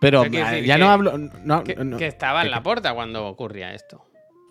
Pero ya Que- no hablo. no- que, no- que estaba en la puerta cuando ocurría esto.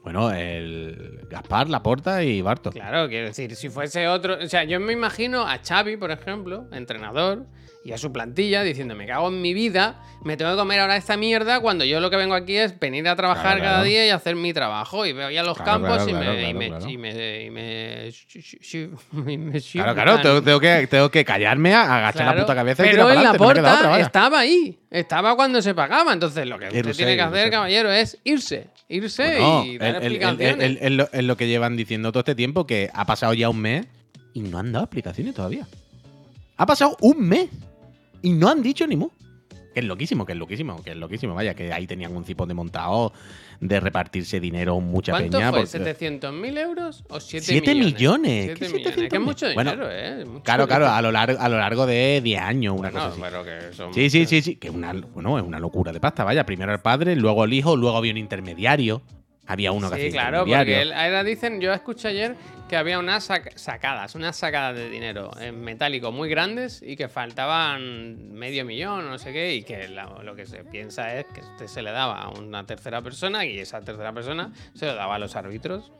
Bueno, el Gaspar, Laporta y Barto. Claro, quiero decir, si fuese otro. O sea, yo me imagino a Xavi, por ejemplo, entrenador, y a su plantilla diciendo: Me cago en mi vida, me tengo que comer ahora esta mierda cuando yo lo que vengo aquí es venir a trabajar Claro, cada claro. día y hacer mi trabajo. Y veo ya los Claro, campos y, me, y, claro, me, claro. y me. y me- shi- shi- shi- y me Claro, claro, shiftan. tengo, tengo que, tengo que callarme, agachar la puta cabeza y Pero tirar en la no puerta estaba ahí. Estaba cuando se pagaba. Entonces, lo que usted tiene que hacer, caballero, es irse. Irse Bueno, y dar el- explicaciones. el- el- lo- es lo que llevan diciendo todo este tiempo, que ha pasado ya un mes y no han dado explicaciones todavía. Ha pasado un mes y no han dicho ni mu. Que es loquísimo, que es loquísimo, que es loquísimo. Vaya, que ahí tenían un tipo de montado de repartirse dinero mucha ¿Cuánto peña. fue? porque- ¿700.000 euros o 7 Siete millones? millones. Siete ¿Qué millones. 700.000? Que es mucho Bueno, dinero, ¿eh? Mucho Claro, claro, dinero. a lo largo, a lo largo de 10 años, una Bueno, cosa así. que son Sí, sí, sí, sí. Que una, bueno, es una locura de pasta. Vaya, primero el padre, luego el hijo, luego había un intermediario. Había uno que Sí, hacía claro, porque él- ahora dicen, yo escuché ayer que había unas sac- sacadas, unas sacadas de dinero en metálico muy grandes y que faltaban medio millón no sé qué, y que la- lo que se piensa es que este se le daba a una tercera persona y esa tercera persona se lo daba a los árbitros.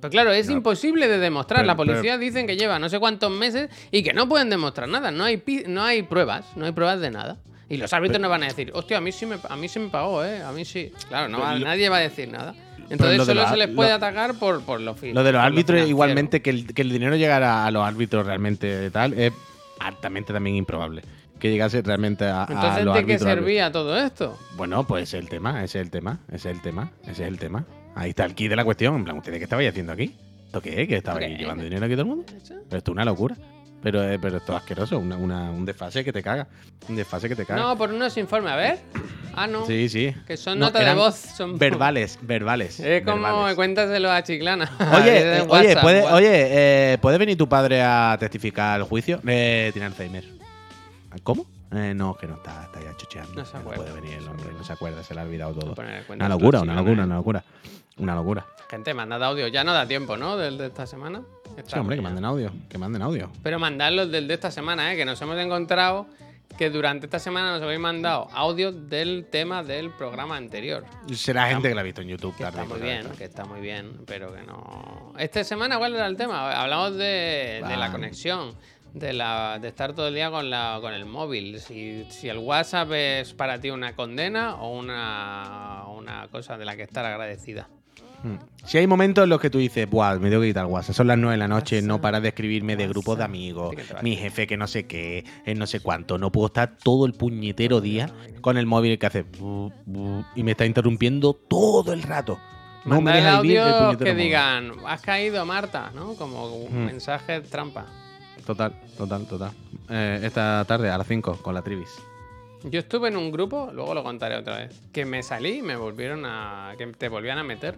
Pero claro, es No. imposible de demostrar. Pero- la policía dicen que lleva no sé cuántos meses y que no pueden demostrar nada. No hay, no hay pruebas, no hay pruebas de nada. Y los árbitros no van a decir, hostia, a mí sí me, a mí sí me pagó, ¿eh? A mí sí. Claro, no va- Pero nadie va a decir nada. Entonces solo los se les puede lo- atacar por, por lo fin. Lo de los árbitros, igualmente, que el, que el dinero llegara a los árbitros realmente tal, es altamente también improbable. Que llegase realmente a, a Entonces, los ¿de qué árbitros. servía todo esto? Bueno, pues ese es el tema, ese es el tema, ese es el tema, ese es el tema. Ahí está el kit de la cuestión. En plan, ¿ustedes qué estabais haciendo aquí? ¿Esto qué es? ¿Que estabais llevando dinero aquí todo el mundo? Pero esto es una locura. Pero, eh, pero esto es asqueroso, una, una- un desfase que te caga. Un desfase que te caga. No, por unos informes. A ver. Ah, no. Sí, sí. Que son No, notas de voz. Son Verbales, verbales. Es como verbales. cuéntaselo a Chiclana. Oye, oye, ¿puede, WhatsApp. oye eh, ¿puede venir tu padre a testificar al juicio? Eh, tiene Alzheimer. ¿Cómo? Eh, no, que no está, está ya chucheando. No se acuerda, puede venir el no hombre, no se acuerda, se le ha olvidado todo. Una locura, una locura, ¿eh? una locura. Una locura. Gente, mandad audio. Ya no da tiempo, ¿no? Del de esta semana. Sí, Está hombre, que manden audio, que manden audio. Pero mandadlos del de esta semana, ¿eh? Que nos hemos encontrado que durante esta semana nos habéis mandado audio del tema del programa anterior. Será gente que la ha visto en YouTube, Que está muy bien, que está muy bien, pero que no. Esta semana, ¿cuál era el tema? Hablamos de, de la conexión, de, la, de estar todo el día con, la, con el móvil. Si, si el WhatsApp es para ti una condena o una, una cosa de la que estar agradecida. Mm. Si hay momentos en los que tú dices, Buah, me tengo que quitar el WhatsApp, son las 9 de la noche, no paras de escribirme de grupos de amigos, mi jefe que no sé qué, el no sé cuánto, no puedo estar todo el puñetero día con el móvil que hace bu, bu, y me está interrumpiendo todo el rato. No me el deja el audio puñetero que móvil. digan, has caído Marta, ¿no? Como un Mm. mensaje trampa. Total, total, total. Eh, esta tarde a las 5 con la Trivis. Yo estuve en un grupo, luego lo contaré otra vez, que me salí y me volvieron a. que te volvían a meter.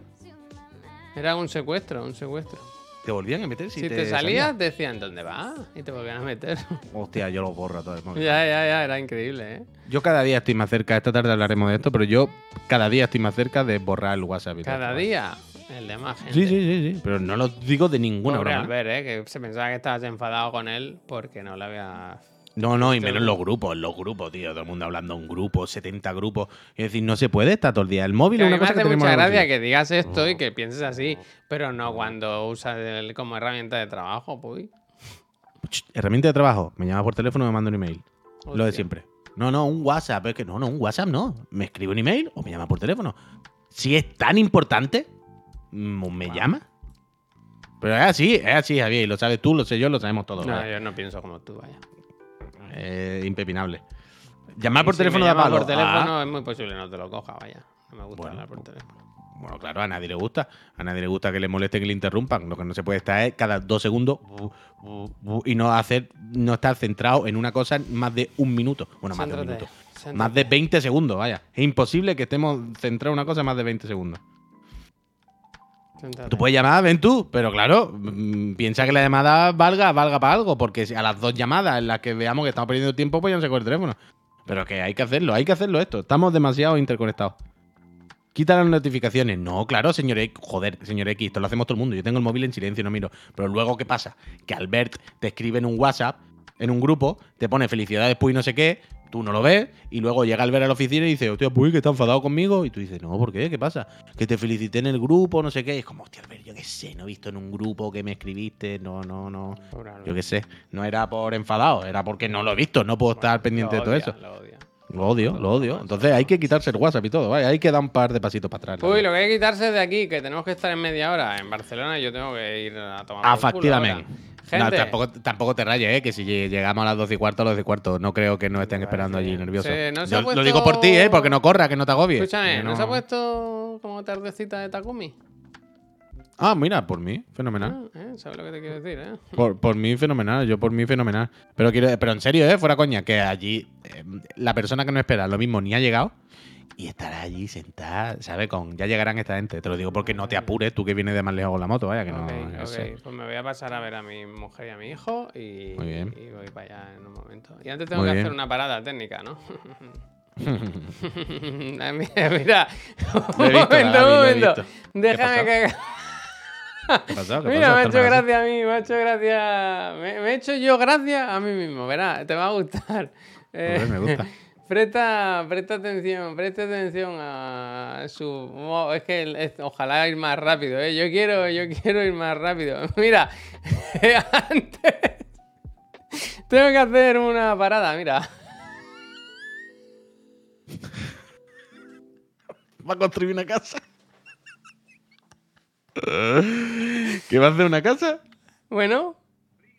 Era un secuestro, un secuestro. ¿Te volvían a meter? Si, te, salías, decían, ¿dónde vas? Y te volvían a meter. Hostia, yo lo borro todo el móvil. ya, ya, ya, era increíble, ¿eh? Yo cada día estoy más cerca, esta tarde hablaremos de esto, pero yo cada día estoy más cerca de borrar el WhatsApp. y Cada día. El de más gente. Sí, sí, sí, sí. Pero no lo digo de ninguna Pobre broma. Albert, ¿eh? Que se pensaba que estabas enfadado con él porque no le había... No, no, y menos en los grupos, en los grupos, tío. Todo el mundo hablando en grupos, 70 grupos. Es decir, no se puede estar todo el día. El móvil Que es una me cosa que hace tenemos mucha gracia que digas esto y que pienses así, pero no cuando usas el como herramienta de trabajo, pues. Herramienta de trabajo. Me llama por teléfono y me manda un email. Lo de siempre. No, no, un WhatsApp. Es que no, no, un WhatsApp no. Me escribe un email o me llama por teléfono. Si es tan importante, me Wow. llama. Pero es así, es así, Javier. Y lo sabes tú, lo sé yo, lo sabemos todos. No, yo no pienso como tú, vaya. Es impepinable. Llamar por si teléfono palo. por teléfono Ah, es muy posible no te lo coja, vaya. No me gusta Bueno, hablar por teléfono. Bueno, claro, a nadie le gusta. A nadie le gusta que le molesten, que le interrumpan. Lo que no se puede estar es cada dos segundos bu, bu, bu, y no hacer, no estar centrado en una cosa más de un minuto. Bueno, más de un minuto. céntrate. Más de 20 segundos, vaya. Es imposible que estemos centrados en una cosa más de 20 segundos. Tú puedes llamar, ven tú, pero claro, mm, piensa que la llamada valga, valga para algo, porque a las dos llamadas en las que veamos que estamos perdiendo tiempo, pues ya no se coge el teléfono. Pero que hay que hacerlo, hay que hacerlo esto. Estamos demasiado interconectados. Quita las notificaciones. No, claro, señor X. Joder, señor X, esto lo hacemos todo el mundo. Yo tengo el móvil en silencio y no miro. Pero luego, ¿qué pasa? Que Albert te escribe en un WhatsApp, en un grupo, te pone felicidades, pues y no sé qué, tú no lo ves, y luego llega Albert a la oficina y dice, hostia, pues que está enfadado conmigo. Y tú dices, no, ¿por qué? ¿Qué pasa? Que te felicité en el grupo, no sé qué. Y es como, hostia, Albert, yo qué sé, no he visto en un grupo que me escribiste, no, no, no. Yo qué sé, no era por enfadado, era porque no lo he visto, no puedo estar pendiente de todo eso. Lo odia. Lo odio, lo odio. Entonces hay que quitarse el WhatsApp y todo, ¿vale? Hay que dar un par de pasitos para atrás. Uy, lo que hay que quitarse de aquí, que tenemos que estar en media hora en Barcelona y yo tengo que ir a tomar. No, tampoco, tampoco te rayes, ¿eh? Que si lle- llegamos a las 12 y cuarto, a las 12 y cuarto, no creo que nos estén esperando allí nerviosos. Sí, no Lo digo por ti, ¿eh? Porque no corra, que no te agobies. escúchame, ¿no se ha puesto como tardecita de Takumi? Ah, mira, por mí, fenomenal. Ah, ¿eh? ¿Sabes lo que te quiero decir, eh? Por, por mí, fenomenal. Yo por mí, fenomenal. Pero quiero, pero en serio, ¿eh? Fuera coña, que allí eh, la persona que no espera lo mismo ni ha llegado y estará allí sentada, ¿sabes? Con ya llegarán esta gente. Te lo digo porque no te apures, tú que vienes de más lejos con la moto, vaya, que no. ok, yo ok. sé. Pues me voy a pasar a ver a mi mujer y a mi hijo y, Muy bien. y voy para allá en un momento. Y antes tengo Muy que bien. hacer una parada técnica, ¿no? Mira, mira. Un visto, momento, un momento. visto. ¿Qué Déjame que. ¿Qué pasó? ¿Qué Mira, pasó? me ha hecho gracia a mí, me ha hecho gracia. Me, me he hecho yo gracia a mí mismo, verás, te va a gustar. Eh, me gusta. Presta, presta atención, presta atención a su. mo- Es que es- ojalá ir más rápido, ¿eh? Yo quiero, yo quiero ir más rápido. Mira, antes tengo que hacer una parada, mira. Va a construir una casa. ¿Qué va a hacer una casa? Bueno,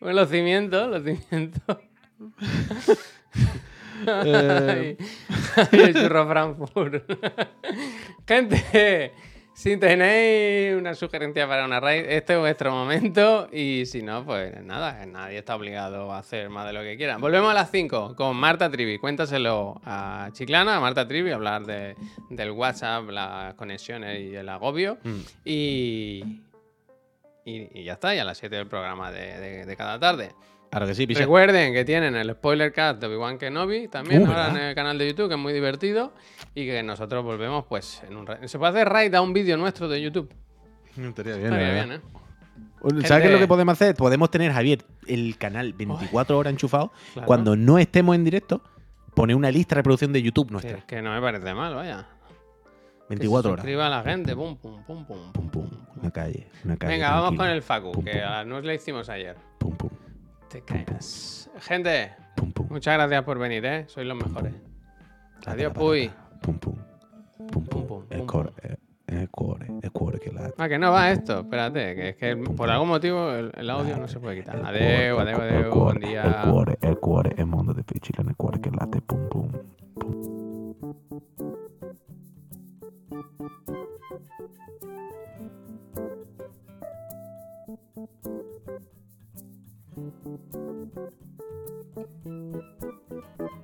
los cimientos, los cimientos. Eh, el churro Frankfurt. Gente, si tenéis una sugerencia para una raid, este es vuestro momento. Y si no, pues nada, nadie está obligado a hacer más de lo que quiera. Volvemos a las 5 con Marta Trivi. Cuéntaselo a Chiclana, a Marta Trivi, hablar de, del WhatsApp, las conexiones y el agobio. Mm. Y, y, y ya está, y a las 7 del programa de, de- de cada tarde. Ahora que sí, pisa. Recuerden que tienen el spoiler cast de Obi-Wan Kenobi también Uh, ahora en el canal de YouTube, que es muy divertido. Y que nosotros volvemos, pues, en un Se puede hacer raid a un vídeo nuestro de YouTube. Estaría bien, Estaría la bien. ¿eh? ¿Sabes qué es lo que podemos hacer? Podemos tener, Javier, el canal 24 horas enchufado. Claro. Cuando no estemos en directo, poner una lista de reproducción de YouTube nuestra. que no me parece mal, vaya. 24 que se horas. suscriba a la gente, pum, pum, pum, pum. Pum, pum. Una calle. Una calle. Venga, vamos con el Facu, Pum, que pum. a las nueve le hicimos ayer. Pum, pum. Gente, muchas gracias por venir, ¿eh? Sois los mejores. ¿eh? Adiós, Puy. Pum, pum. Pum, pum. El core. Eh, el core, el core que la... Ah, que no va esto, espérate, que es que por algún motivo el, audio no se puede quitar. Adeu, adeu, adeu, buen día. El core, el core, el mundo de Pichilán, el core que late, pum, pum, pum. Thank you.